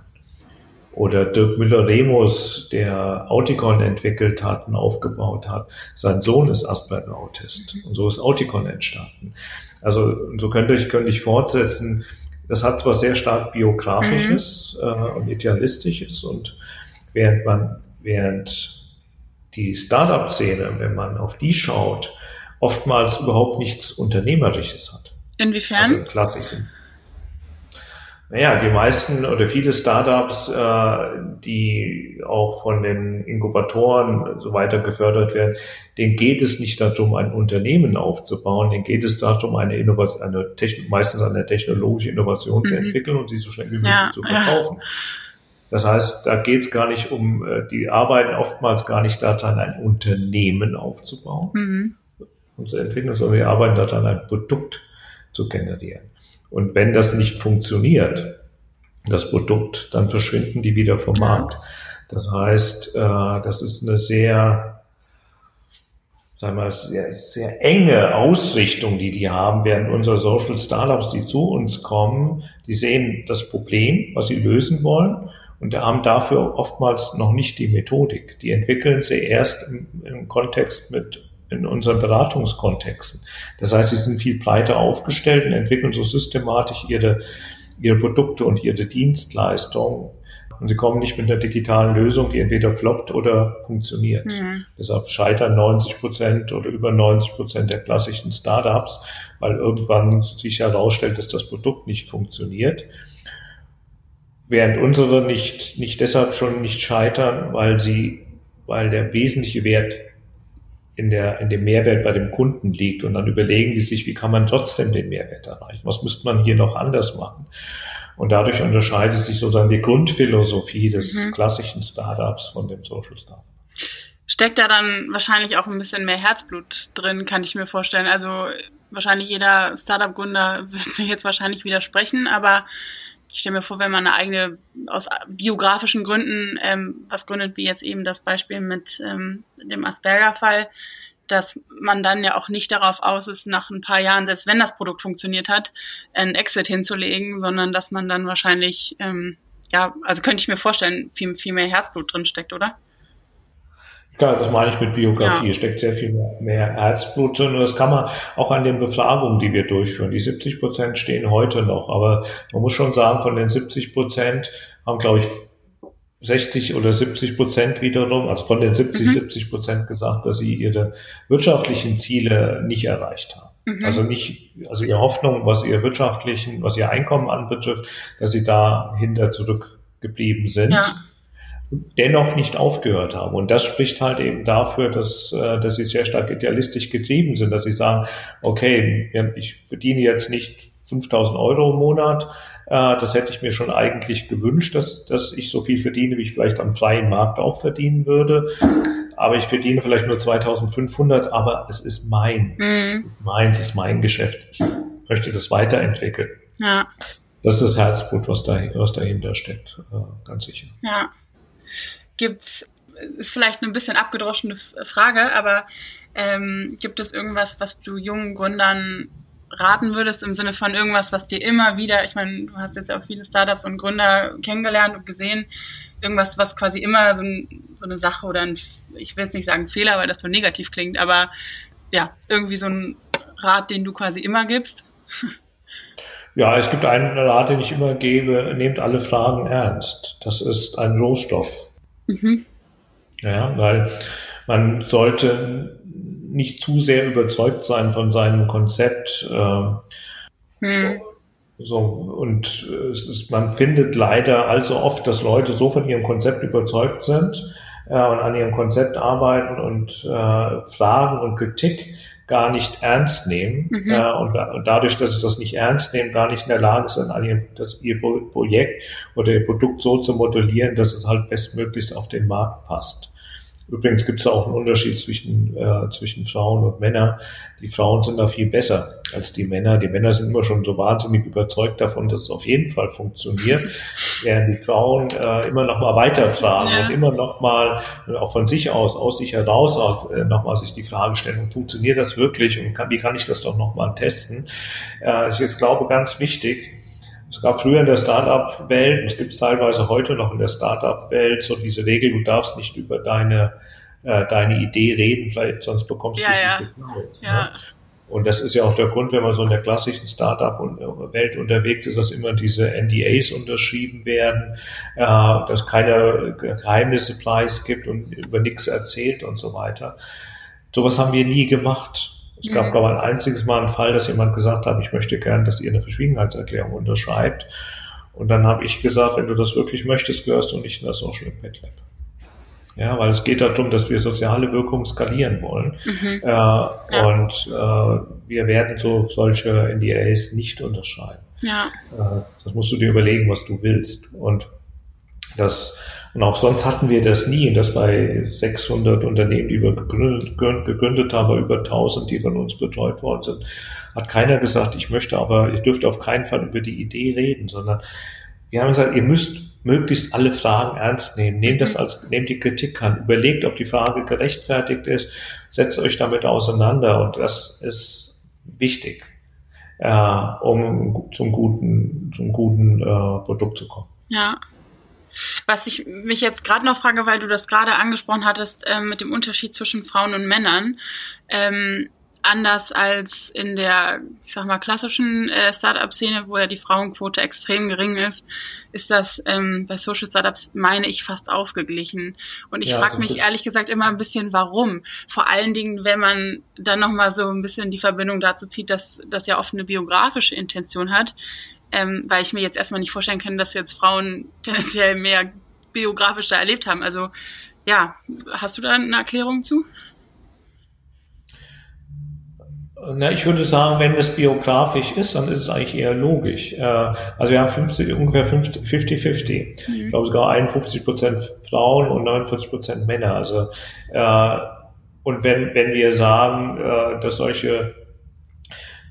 Oder Dirk Müller-Remus, der Auticon entwickelt hat und aufgebaut hat. Sein Sohn ist Asperger-Autist. Und so ist Auticon entstanden. Also so könnte ich, könnte ich fortsetzen. Das hat zwar sehr stark biografisches mhm. äh, und idealistisches und während man, während die Startup-Szene, wenn man auf die schaut, oftmals überhaupt nichts Unternehmerisches hat. Inwiefern? Also im klassischen. Naja, die meisten oder viele Startups, äh, die auch von den Inkubatoren so weiter gefördert werden, denen geht es nicht darum, ein Unternehmen aufzubauen, denen geht es darum, eine Innovation, eine Techn meistens eine technologische Innovation mhm. zu entwickeln und sie so schnell wie möglich ja, zu verkaufen. Das heißt, da geht es gar nicht um, äh, die arbeiten oftmals gar nicht daran, ein Unternehmen aufzubauen mhm. und zu entwickeln, sondern die arbeiten daran, ein Produkt zu generieren. Und wenn das nicht funktioniert, das Produkt, dann verschwinden die wieder vom Markt. Das heißt, äh, das ist eine sehr, sagen wir, sehr, sehr enge Ausrichtung, die die haben, während unsere Social Startups, die zu uns kommen, die sehen das Problem, was sie lösen wollen und haben dafür oftmals noch nicht die Methodik. Die entwickeln sie erst im, im Kontext mit in unseren Beratungskontexten. Das heißt, sie sind viel breiter aufgestellt und entwickeln so systematisch ihre, ihre Produkte und ihre Dienstleistungen. Und sie kommen nicht mit einer digitalen Lösung, die entweder floppt oder funktioniert. Mhm. Deshalb scheitern 90 Prozent oder über 90 Prozent der klassischen Startups, weil irgendwann sich herausstellt, dass das Produkt nicht funktioniert. Während unsere nicht, nicht deshalb schon nicht scheitern, weil sie, weil der wesentliche Wert in, der, in dem Mehrwert bei dem Kunden liegt. Und dann überlegen die sich, wie kann man trotzdem den Mehrwert erreichen? Was müsste man hier noch anders machen? Und dadurch unterscheidet sich sozusagen die Grundphilosophie des mhm. klassischen Startups von dem Social Startup. Steckt da dann wahrscheinlich auch ein bisschen mehr Herzblut drin, kann ich mir vorstellen. Also wahrscheinlich jeder Startup-Gründer <laughs> wird mir jetzt wahrscheinlich widersprechen, aber ich stelle mir vor, wenn man eine eigene, aus biografischen Gründen ähm, was gründet, wie jetzt eben das Beispiel mit ähm, dem Asperger-Fall, dass man dann ja auch nicht darauf aus ist, nach ein paar Jahren, selbst wenn das Produkt funktioniert hat, einen Exit hinzulegen, sondern dass man dann wahrscheinlich, ähm, ja, also könnte ich mir vorstellen, viel, viel mehr Herzblut drin steckt, oder? Klar, das meine ich mit Biografie. Ja. Steckt sehr viel mehr Herzblut drin. Und das kann man auch an den Befragungen, die wir durchführen. Die 70 Prozent stehen heute noch. Aber man muss schon sagen, von den 70 Prozent haben, glaube ich, 60 oder 70 Prozent wiederum, also von den 70, mhm. 70 Prozent gesagt, dass sie ihre wirtschaftlichen Ziele nicht erreicht haben. Mhm. Also nicht, also ihre Hoffnung, was ihr wirtschaftlichen, was ihr Einkommen anbetrifft, dass sie dahinter zurückgeblieben sind. Ja dennoch nicht aufgehört haben. Und das spricht halt eben dafür, dass, äh, dass sie sehr stark idealistisch getrieben sind, dass sie sagen, okay, ich verdiene jetzt nicht 5000 Euro im Monat, äh, das hätte ich mir schon eigentlich gewünscht, dass, dass ich so viel verdiene, wie ich vielleicht am freien Markt auch verdienen würde. Aber ich verdiene vielleicht nur 2500, aber es ist mein. Mhm. Es ist mein, es ist mein Geschäft. Ich möchte das weiterentwickeln. Ja. Das ist das Herzblut, was, da, was dahinter steckt, äh, ganz sicher. Ja gibt's, ist vielleicht eine bisschen abgedroschene Frage, aber ähm, gibt es irgendwas, was du jungen Gründern raten würdest, im Sinne von irgendwas, was dir immer wieder, ich meine, du hast jetzt auch viele Startups und Gründer kennengelernt und gesehen, irgendwas, was quasi immer so, ein, so eine Sache oder ein, ich will jetzt nicht sagen Fehler, weil das so negativ klingt, aber ja, irgendwie so ein Rat, den du quasi immer gibst? <laughs> Ja, es gibt einen Rat, den ich immer gebe, nehmt alle Fragen ernst. Das ist ein Rohstoff. Mhm. Ja, weil man sollte nicht zu sehr überzeugt sein von seinem Konzept. Hm. So, und es ist, man findet leider allzu oft, dass Leute so von ihrem Konzept überzeugt sind äh, und an ihrem Konzept arbeiten und äh, Fragen und Kritik gar nicht ernst nehmen mhm. äh, und, und, dadurch, dass sie das nicht ernst nehmen, gar nicht in der Lage sind, an ihrem, das, ihr Projekt oder ihr Produkt so zu modellieren, dass es halt bestmöglichst auf den Markt passt. Übrigens gibt es auch einen Unterschied zwischen, äh, zwischen Frauen und Männern. Die Frauen sind da viel besser als die Männer. Die Männer sind immer schon so wahnsinnig überzeugt davon, dass es auf jeden Fall funktioniert, <laughs> während die Frauen äh, immer noch mal weiterfragen ja. und immer noch mal auch von sich aus, aus sich heraus auch, äh, noch mal sich die Frage stellen, funktioniert das wirklich und kann, wie kann ich das doch noch mal testen? Äh, ich glaube, ganz wichtig, es gab früher in der Startup-Welt, es gibt es teilweise heute noch in der Startup-Welt, so diese Regel, du darfst nicht über deine, äh, deine Idee reden, vielleicht sonst bekommst ja, du es ja. nicht geklaut. Ja. Ne? Und das ist ja auch der Grund, wenn man so in der klassischen Startup-Welt unterwegs ist, dass immer diese NDAs unterschrieben werden, äh, dass keine Geheimnisse Preis gibt und über nichts erzählt und so weiter. Sowas haben wir nie gemacht. Es gab, mhm. glaube ich, ein einziges Mal einen Fall, dass jemand gesagt hat, ich möchte gern, dass ihr eine Verschwiegenheitserklärung unterschreibt. Und dann habe ich gesagt, wenn du das wirklich möchtest, gehörst du nicht in das Social Impact Lab. Ja, weil es geht darum, dass wir soziale Wirkung skalieren wollen. Mhm. Äh, ja. Und äh, wir werden so solche NDAs nicht unterschreiben. Ja. Äh, das musst du dir überlegen, was du willst. Und das und auch sonst hatten wir das nie, dass bei 600 Unternehmen, die wir gegründet, gegründet haben, über 1000, die von uns betreut worden sind, hat keiner gesagt, ich möchte aber, ich dürfte auf keinen Fall über die Idee reden, sondern wir haben gesagt, ihr müsst möglichst alle Fragen ernst nehmen. Nehmt das als, nehmt die Kritik an, überlegt, ob die Frage gerechtfertigt ist, setzt euch damit auseinander und das ist wichtig, äh, um zum guten, zum guten äh, Produkt zu kommen. Ja. Was ich mich jetzt gerade noch frage, weil du das gerade angesprochen hattest ähm, mit dem Unterschied zwischen Frauen und Männern. Ähm, anders als in der, ich sag mal, klassischen äh, Startup-Szene, wo ja die Frauenquote extrem gering ist, ist das ähm, bei Social Startups, meine ich, fast ausgeglichen. Und ich ja, frage mich ehrlich gesagt immer ein bisschen, warum. Vor allen Dingen, wenn man dann nochmal so ein bisschen die Verbindung dazu zieht, dass das ja oft eine biografische Intention hat ähm, weil ich mir jetzt erstmal nicht vorstellen kann, dass jetzt Frauen <laughs> tendenziell mehr biografisch da erlebt haben. Also ja, hast du da eine Erklärung zu? Na, ich würde sagen, wenn es biografisch ist, dann ist es eigentlich eher logisch. Äh, also wir haben 50, ungefähr 50-50. Mhm. Ich glaube sogar 51 Prozent Frauen und 49 Prozent Männer. Also äh, und wenn, wenn wir sagen, äh, dass solche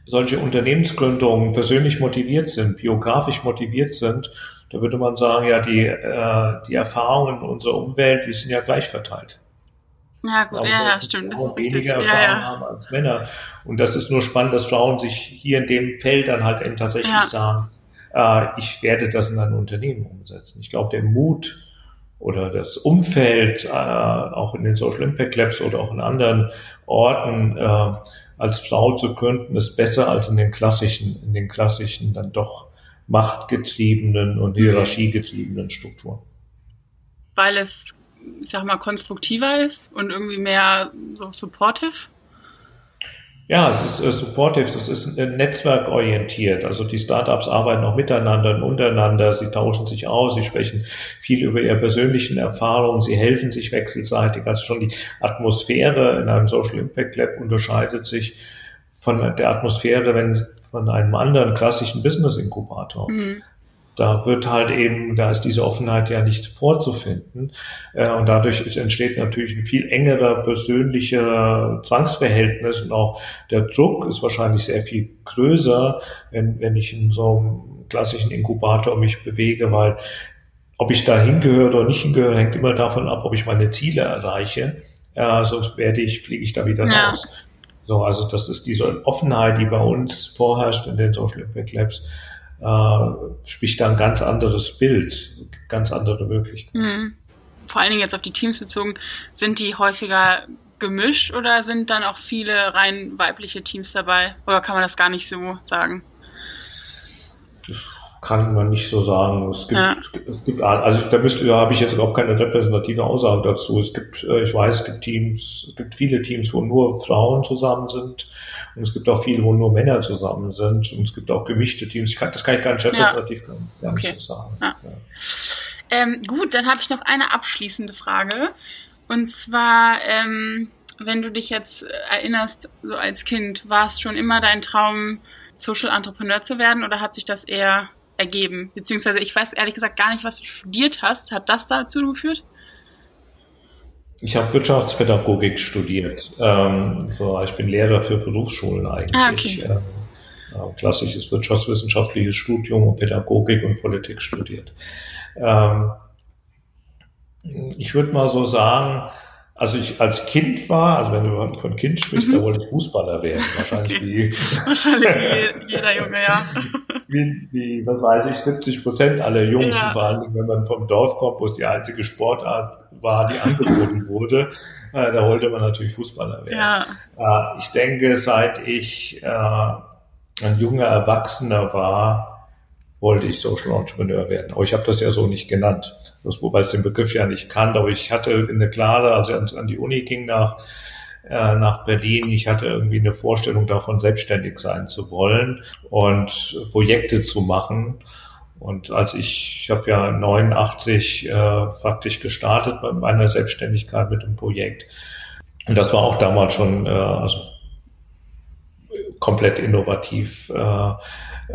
solche Unternehmensgründungen persönlich motiviert sind, biografisch motiviert sind, da würde man sagen, ja, die, äh, die Erfahrungen in unserer Umwelt, die sind ja gleich verteilt. Ja, gut, ja, ja, stimmt. Das ist richtig. weniger Erfahrung ja, ja. haben als Männer. Und das ist nur spannend, dass Frauen sich hier in dem Feld dann halt eben tatsächlich ja. sagen, äh, ich werde das in ein Unternehmen umsetzen. Ich glaube, der Mut oder das Umfeld, äh, auch in den Social Impact Labs oder auch in anderen Orten, äh, als Frau zu gründen, ist besser als in den klassischen, in den klassischen dann doch machtgetriebenen und mhm. hierarchiegetriebenen Strukturen. Weil es, ich sag mal, konstruktiver ist und irgendwie mehr so supportive? Ja, es ist äh, supportive, es ist äh, netzwerkorientiert. Also die Startups arbeiten auch miteinander und untereinander, sie tauschen sich aus, sie sprechen viel über ihre persönlichen Erfahrungen, sie helfen sich wechselseitig. Also schon die Atmosphäre in einem Social Impact Lab unterscheidet sich von der Atmosphäre, wenn von einem anderen klassischen Business Inkubator. Mhm da wird halt eben, da ist diese Offenheit ja nicht vorzufinden. Äh, und dadurch entsteht natürlich ein viel engerer persönlicher Zwangsverhältnis und auch der Druck ist wahrscheinlich sehr viel größer, wenn, wenn ich in so einem klassischen Inkubator mich bewege, weil ob ich da hingehöre oder nicht hingehöre, hängt immer davon ab, ob ich meine Ziele erreiche. Ja, sonst werde ich, fliege ich da wieder ja. raus. So, also das ist diese Offenheit, die bei uns vorherrscht in den Social Impact Labs äh, spricht da ein ganz anderes Bild, ganz andere Möglichkeiten. Mhm. Vor allen Dingen jetzt auf die Teams bezogen, sind die häufiger gemischt oder sind dann auch viele rein weibliche Teams dabei? Oder kann man das gar nicht so sagen? Das kann man nicht so sagen. Es gibt, ja. es gibt also da müsste, da habe ich jetzt überhaupt keine repräsentative Aussage dazu. Es gibt, äh, ich weiß, es gibt Teams, es gibt viele Teams, wo nur Frauen zusammen sind. Und es gibt auch viele, wo nur Männer zusammen sind. Und es gibt auch gemischte Teams. Ich kann, das kann ich gar nicht repräsentativ ja. gar nicht okay. so sagen. Ja. Ähm, gut, dann habe ich noch eine abschließende Frage. Und zwar, ähm, wenn du dich jetzt erinnerst, so als Kind, war es schon immer dein Traum, Social Entrepreneur zu werden oder hat sich das eher ergeben? Beziehungsweise ich weiß ehrlich gesagt gar nicht, was du studiert hast. Hat das dazu geführt? Ich habe Wirtschaftspädagogik studiert. Ähm, so, ich bin Lehrer für Berufsschulen eigentlich. Ah, okay. ähm, klassisches wirtschaftswissenschaftliches Studium und Pädagogik und Politik studiert. Ähm, ich würde mal so sagen, also ich als Kind war, also wenn du von Kind sprichst, mhm. da wollte ich Fußballer werden. Wahrscheinlich okay. wie. Wahrscheinlich wie <laughs> jeder Junge, ja. Wie, wie, was weiß ich, 70 Prozent aller Jungs, ja. vor allem wenn man vom Dorf kommt, wo es die einzige Sportart war, die angeboten wurde, äh, da wollte man natürlich Fußballer werden. Ja. Äh, ich denke, seit ich äh, ein junger Erwachsener war, wollte ich Social Entrepreneur werden. Aber ich habe das ja so nicht genannt. Das, wobei es den Begriff ja nicht kannte. Aber ich hatte eine klare, als ich an die Uni ging nach, äh, nach Berlin, ich hatte irgendwie eine Vorstellung davon, selbstständig sein zu wollen und Projekte zu machen. Und als ich, ich habe ja 89 äh, faktisch gestartet bei meiner Selbstständigkeit mit dem Projekt. Und das war auch damals schon äh, also komplett innovativ. Äh,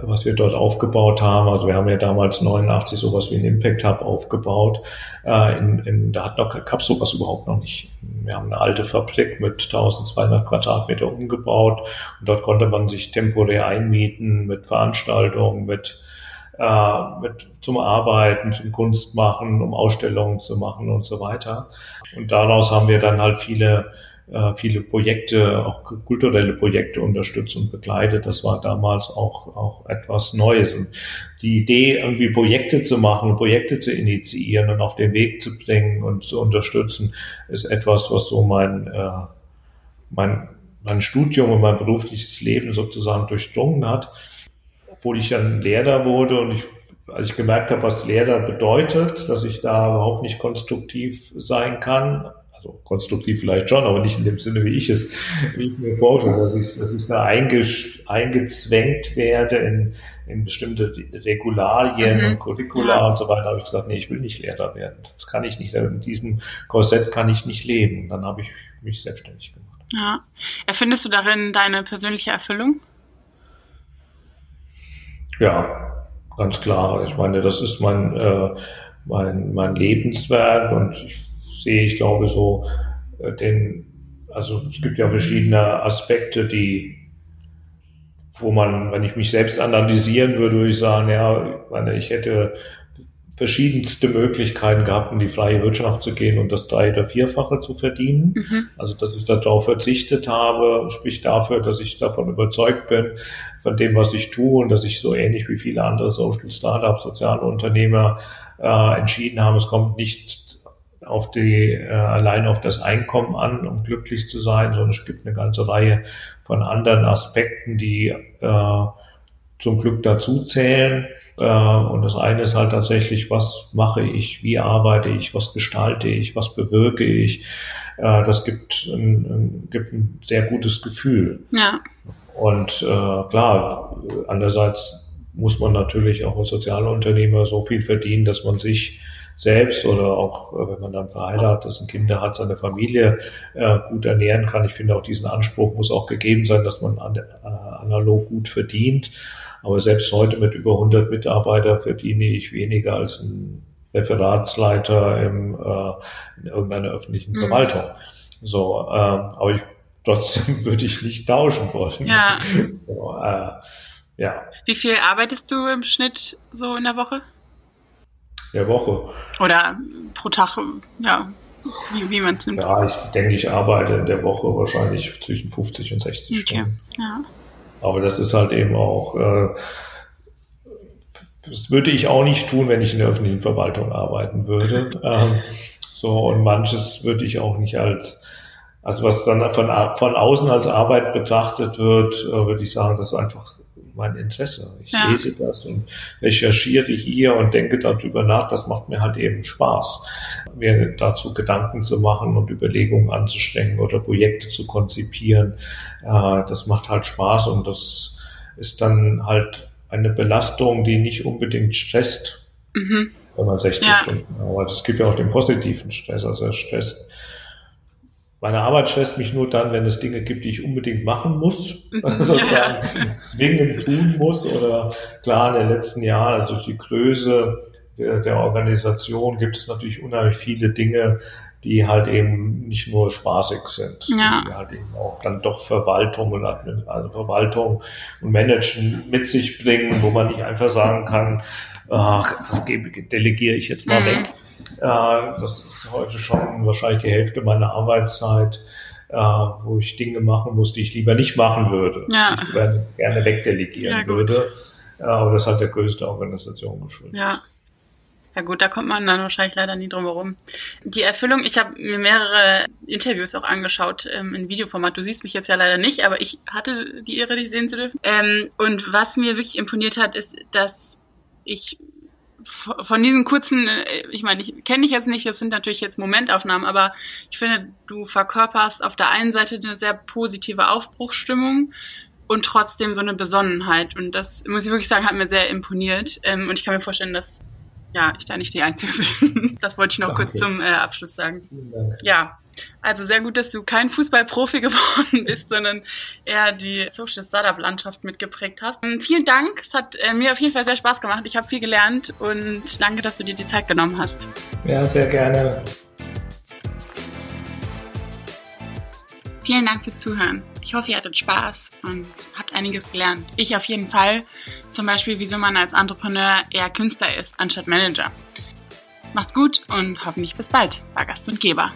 was wir dort aufgebaut haben. Also wir haben ja damals 89 sowas wie einen Impact Hub aufgebaut. Äh, in, in, da hat noch, gab sowas überhaupt noch nicht. Wir haben eine alte Fabrik mit 1200 Quadratmeter umgebaut und dort konnte man sich temporär einmieten mit Veranstaltungen, mit äh, mit, zum Arbeiten, zum Kunstmachen, um Ausstellungen zu machen und so weiter. Und daraus haben wir dann halt viele viele Projekte, auch kulturelle Projekte unterstützt und begleitet. Das war damals auch, auch etwas Neues. Und die Idee, irgendwie Projekte zu machen, Projekte zu initiieren und auf den Weg zu bringen und zu unterstützen, ist etwas, was so mein, äh, mein, mein Studium und mein berufliches Leben sozusagen durchdrungen hat. Obwohl ich dann Lehrer wurde und ich als ich gemerkt habe, was Lehrer bedeutet, dass ich da überhaupt nicht konstruktiv sein kann, also konstruktiv vielleicht schon, aber nicht in dem Sinne, wie ich es, wie ich mir vorstelle, dass ich, dass ich da eingezwängt werde in, in bestimmte Regularien mhm. und Curricula ja. und so weiter, habe ich gesagt, nee, ich will nicht Lehrer werden. Das kann ich nicht. In diesem Korsett kann ich nicht leben. Dann habe ich mich selbstständig gemacht. Ja. Erfindest du darin deine persönliche Erfüllung? Ja, ganz klar. Ich meine, das ist mein, äh, mein, mein Lebenswerk und ich sehe ich, glaube so äh, den, also es gibt ja verschiedene Aspekte, die, wo man, wenn ich mich selbst analysieren würde, würde ich sagen, ja, ich meine, ich hätte verschiedenste Möglichkeiten gehabt, in die freie Wirtschaft zu gehen und das drei- oder vierfache zu verdienen. Mhm. Also, dass ich darauf verzichtet habe, spricht dafür, dass ich davon überzeugt bin, von dem, was ich tue und dass ich so ähnlich wie viele andere Social Startups, soziale Unternehmer äh, entschieden habe, es kommt nicht auf die, äh, allein auf das Einkommen an, um glücklich zu sein, sondern es gibt eine ganze Reihe von anderen Aspekten, die äh, zum Glück dazu zählen. Äh, und das eine ist halt tatsächlich, was mache ich, wie arbeite ich, was gestalte ich, was bewirke ich. Äh, das gibt ein, ein, gibt ein sehr gutes Gefühl. Ja. Und äh, klar, andererseits muss man natürlich auch als Sozialunternehmer so viel verdienen, dass man sich selbst oder auch, äh, wenn man dann verheiratet ist und Kinder hat, seine Familie äh, gut ernähren kann. Ich finde auch diesen Anspruch muss auch gegeben sein, dass man an, äh, analog gut verdient. Aber selbst heute mit über 100 Mitarbeitern verdiene ich weniger als ein Referatsleiter im, äh, in irgendeiner öffentlichen mhm. Verwaltung. So, äh, aber ich, trotzdem <laughs> würde ich nicht tauschen wollen. Ja. So, äh, ja. Wie viel arbeitest du im Schnitt so in der Woche? Der Woche. Oder pro Tag, ja, wie, wie man es nimmt. Ja, ich denke, ich arbeite in der Woche wahrscheinlich zwischen 50 und 60 okay. Stunden. Ja. Aber das ist halt eben auch, äh, das würde ich auch nicht tun, wenn ich in der öffentlichen Verwaltung arbeiten würde. <laughs> ähm, so, und manches würde ich auch nicht als, also was dann von, von außen als Arbeit betrachtet wird, äh, würde ich sagen, das ist einfach mein Interesse. Ich ja. lese das und recherchiere hier und denke darüber nach. Das macht mir halt eben Spaß, mir dazu Gedanken zu machen und Überlegungen anzustrengen oder Projekte zu konzipieren. Das macht halt Spaß und das ist dann halt eine Belastung, die nicht unbedingt stresst, mhm. wenn man 60 ja. Stunden arbeitet. Also es gibt ja auch den positiven Stress. Also Stress meine Arbeit stresst mich nur dann, wenn es Dinge gibt, die ich unbedingt machen muss, <laughs> sozusagen zwingend tun muss. Oder klar, in den letzten Jahren, also durch die Größe der, der Organisation gibt es natürlich unheimlich viele Dinge, die halt eben nicht nur spaßig sind, Ja. die halt eben auch dann doch Verwaltung und also Verwaltung und Managen mit sich bringen, wo man nicht einfach sagen kann, ach, das delegiere ich jetzt mal Mhm. weg. Äh, das ist heute schon wahrscheinlich die Hälfte meiner Arbeitszeit, äh, wo ich Dinge machen muss, die ich lieber nicht machen würde, Ja. die ich gerne, gerne wegdelegieren Ja, würde. Äh, aber das halt der größte Organisation geschuldet. Ja. Ja gut, da kommt man dann wahrscheinlich leider nie drum herum. Die Erfüllung, ich habe mir mehrere Interviews auch angeschaut ähm, in Videoformat. Du siehst mich jetzt ja leider nicht, aber ich hatte die Ehre, dich sehen zu dürfen. Ähm, und was mir wirklich imponiert hat, ist, dass ich von diesen kurzen, äh, ich meine, ich kenne dich jetzt nicht, das sind natürlich jetzt Momentaufnahmen, aber ich finde, du verkörperst auf der einen Seite eine sehr positive Aufbruchsstimmung und trotzdem so eine Besonnenheit. Und das, muss ich wirklich sagen, hat mir sehr imponiert. Ähm, und ich kann mir vorstellen, dass ja, ich da nicht die Einzige <laughs> bin. Das wollte ich noch kurz Danke. zum äh, Abschluss sagen. Ja, also sehr gut, dass du kein Fußballprofi <laughs> geworden bist, sondern eher die Social Startup Landschaft mitgeprägt hast. Ähm, vielen Dank, es hat äh, mir auf jeden Fall sehr Spaß gemacht. Ich habe viel gelernt und danke, dass du dir die Zeit genommen hast. Ja, sehr gerne. Vielen Dank fürs Zuhören. Ich hoffe, ihr hattet Spaß und habt einiges gelernt. Ich auf jeden Fall. Zum Beispiel, wieso man als Entrepreneur eher Künstler ist anstatt Manager. Macht's gut und hoffentlich bis bald bei Gast und Geber.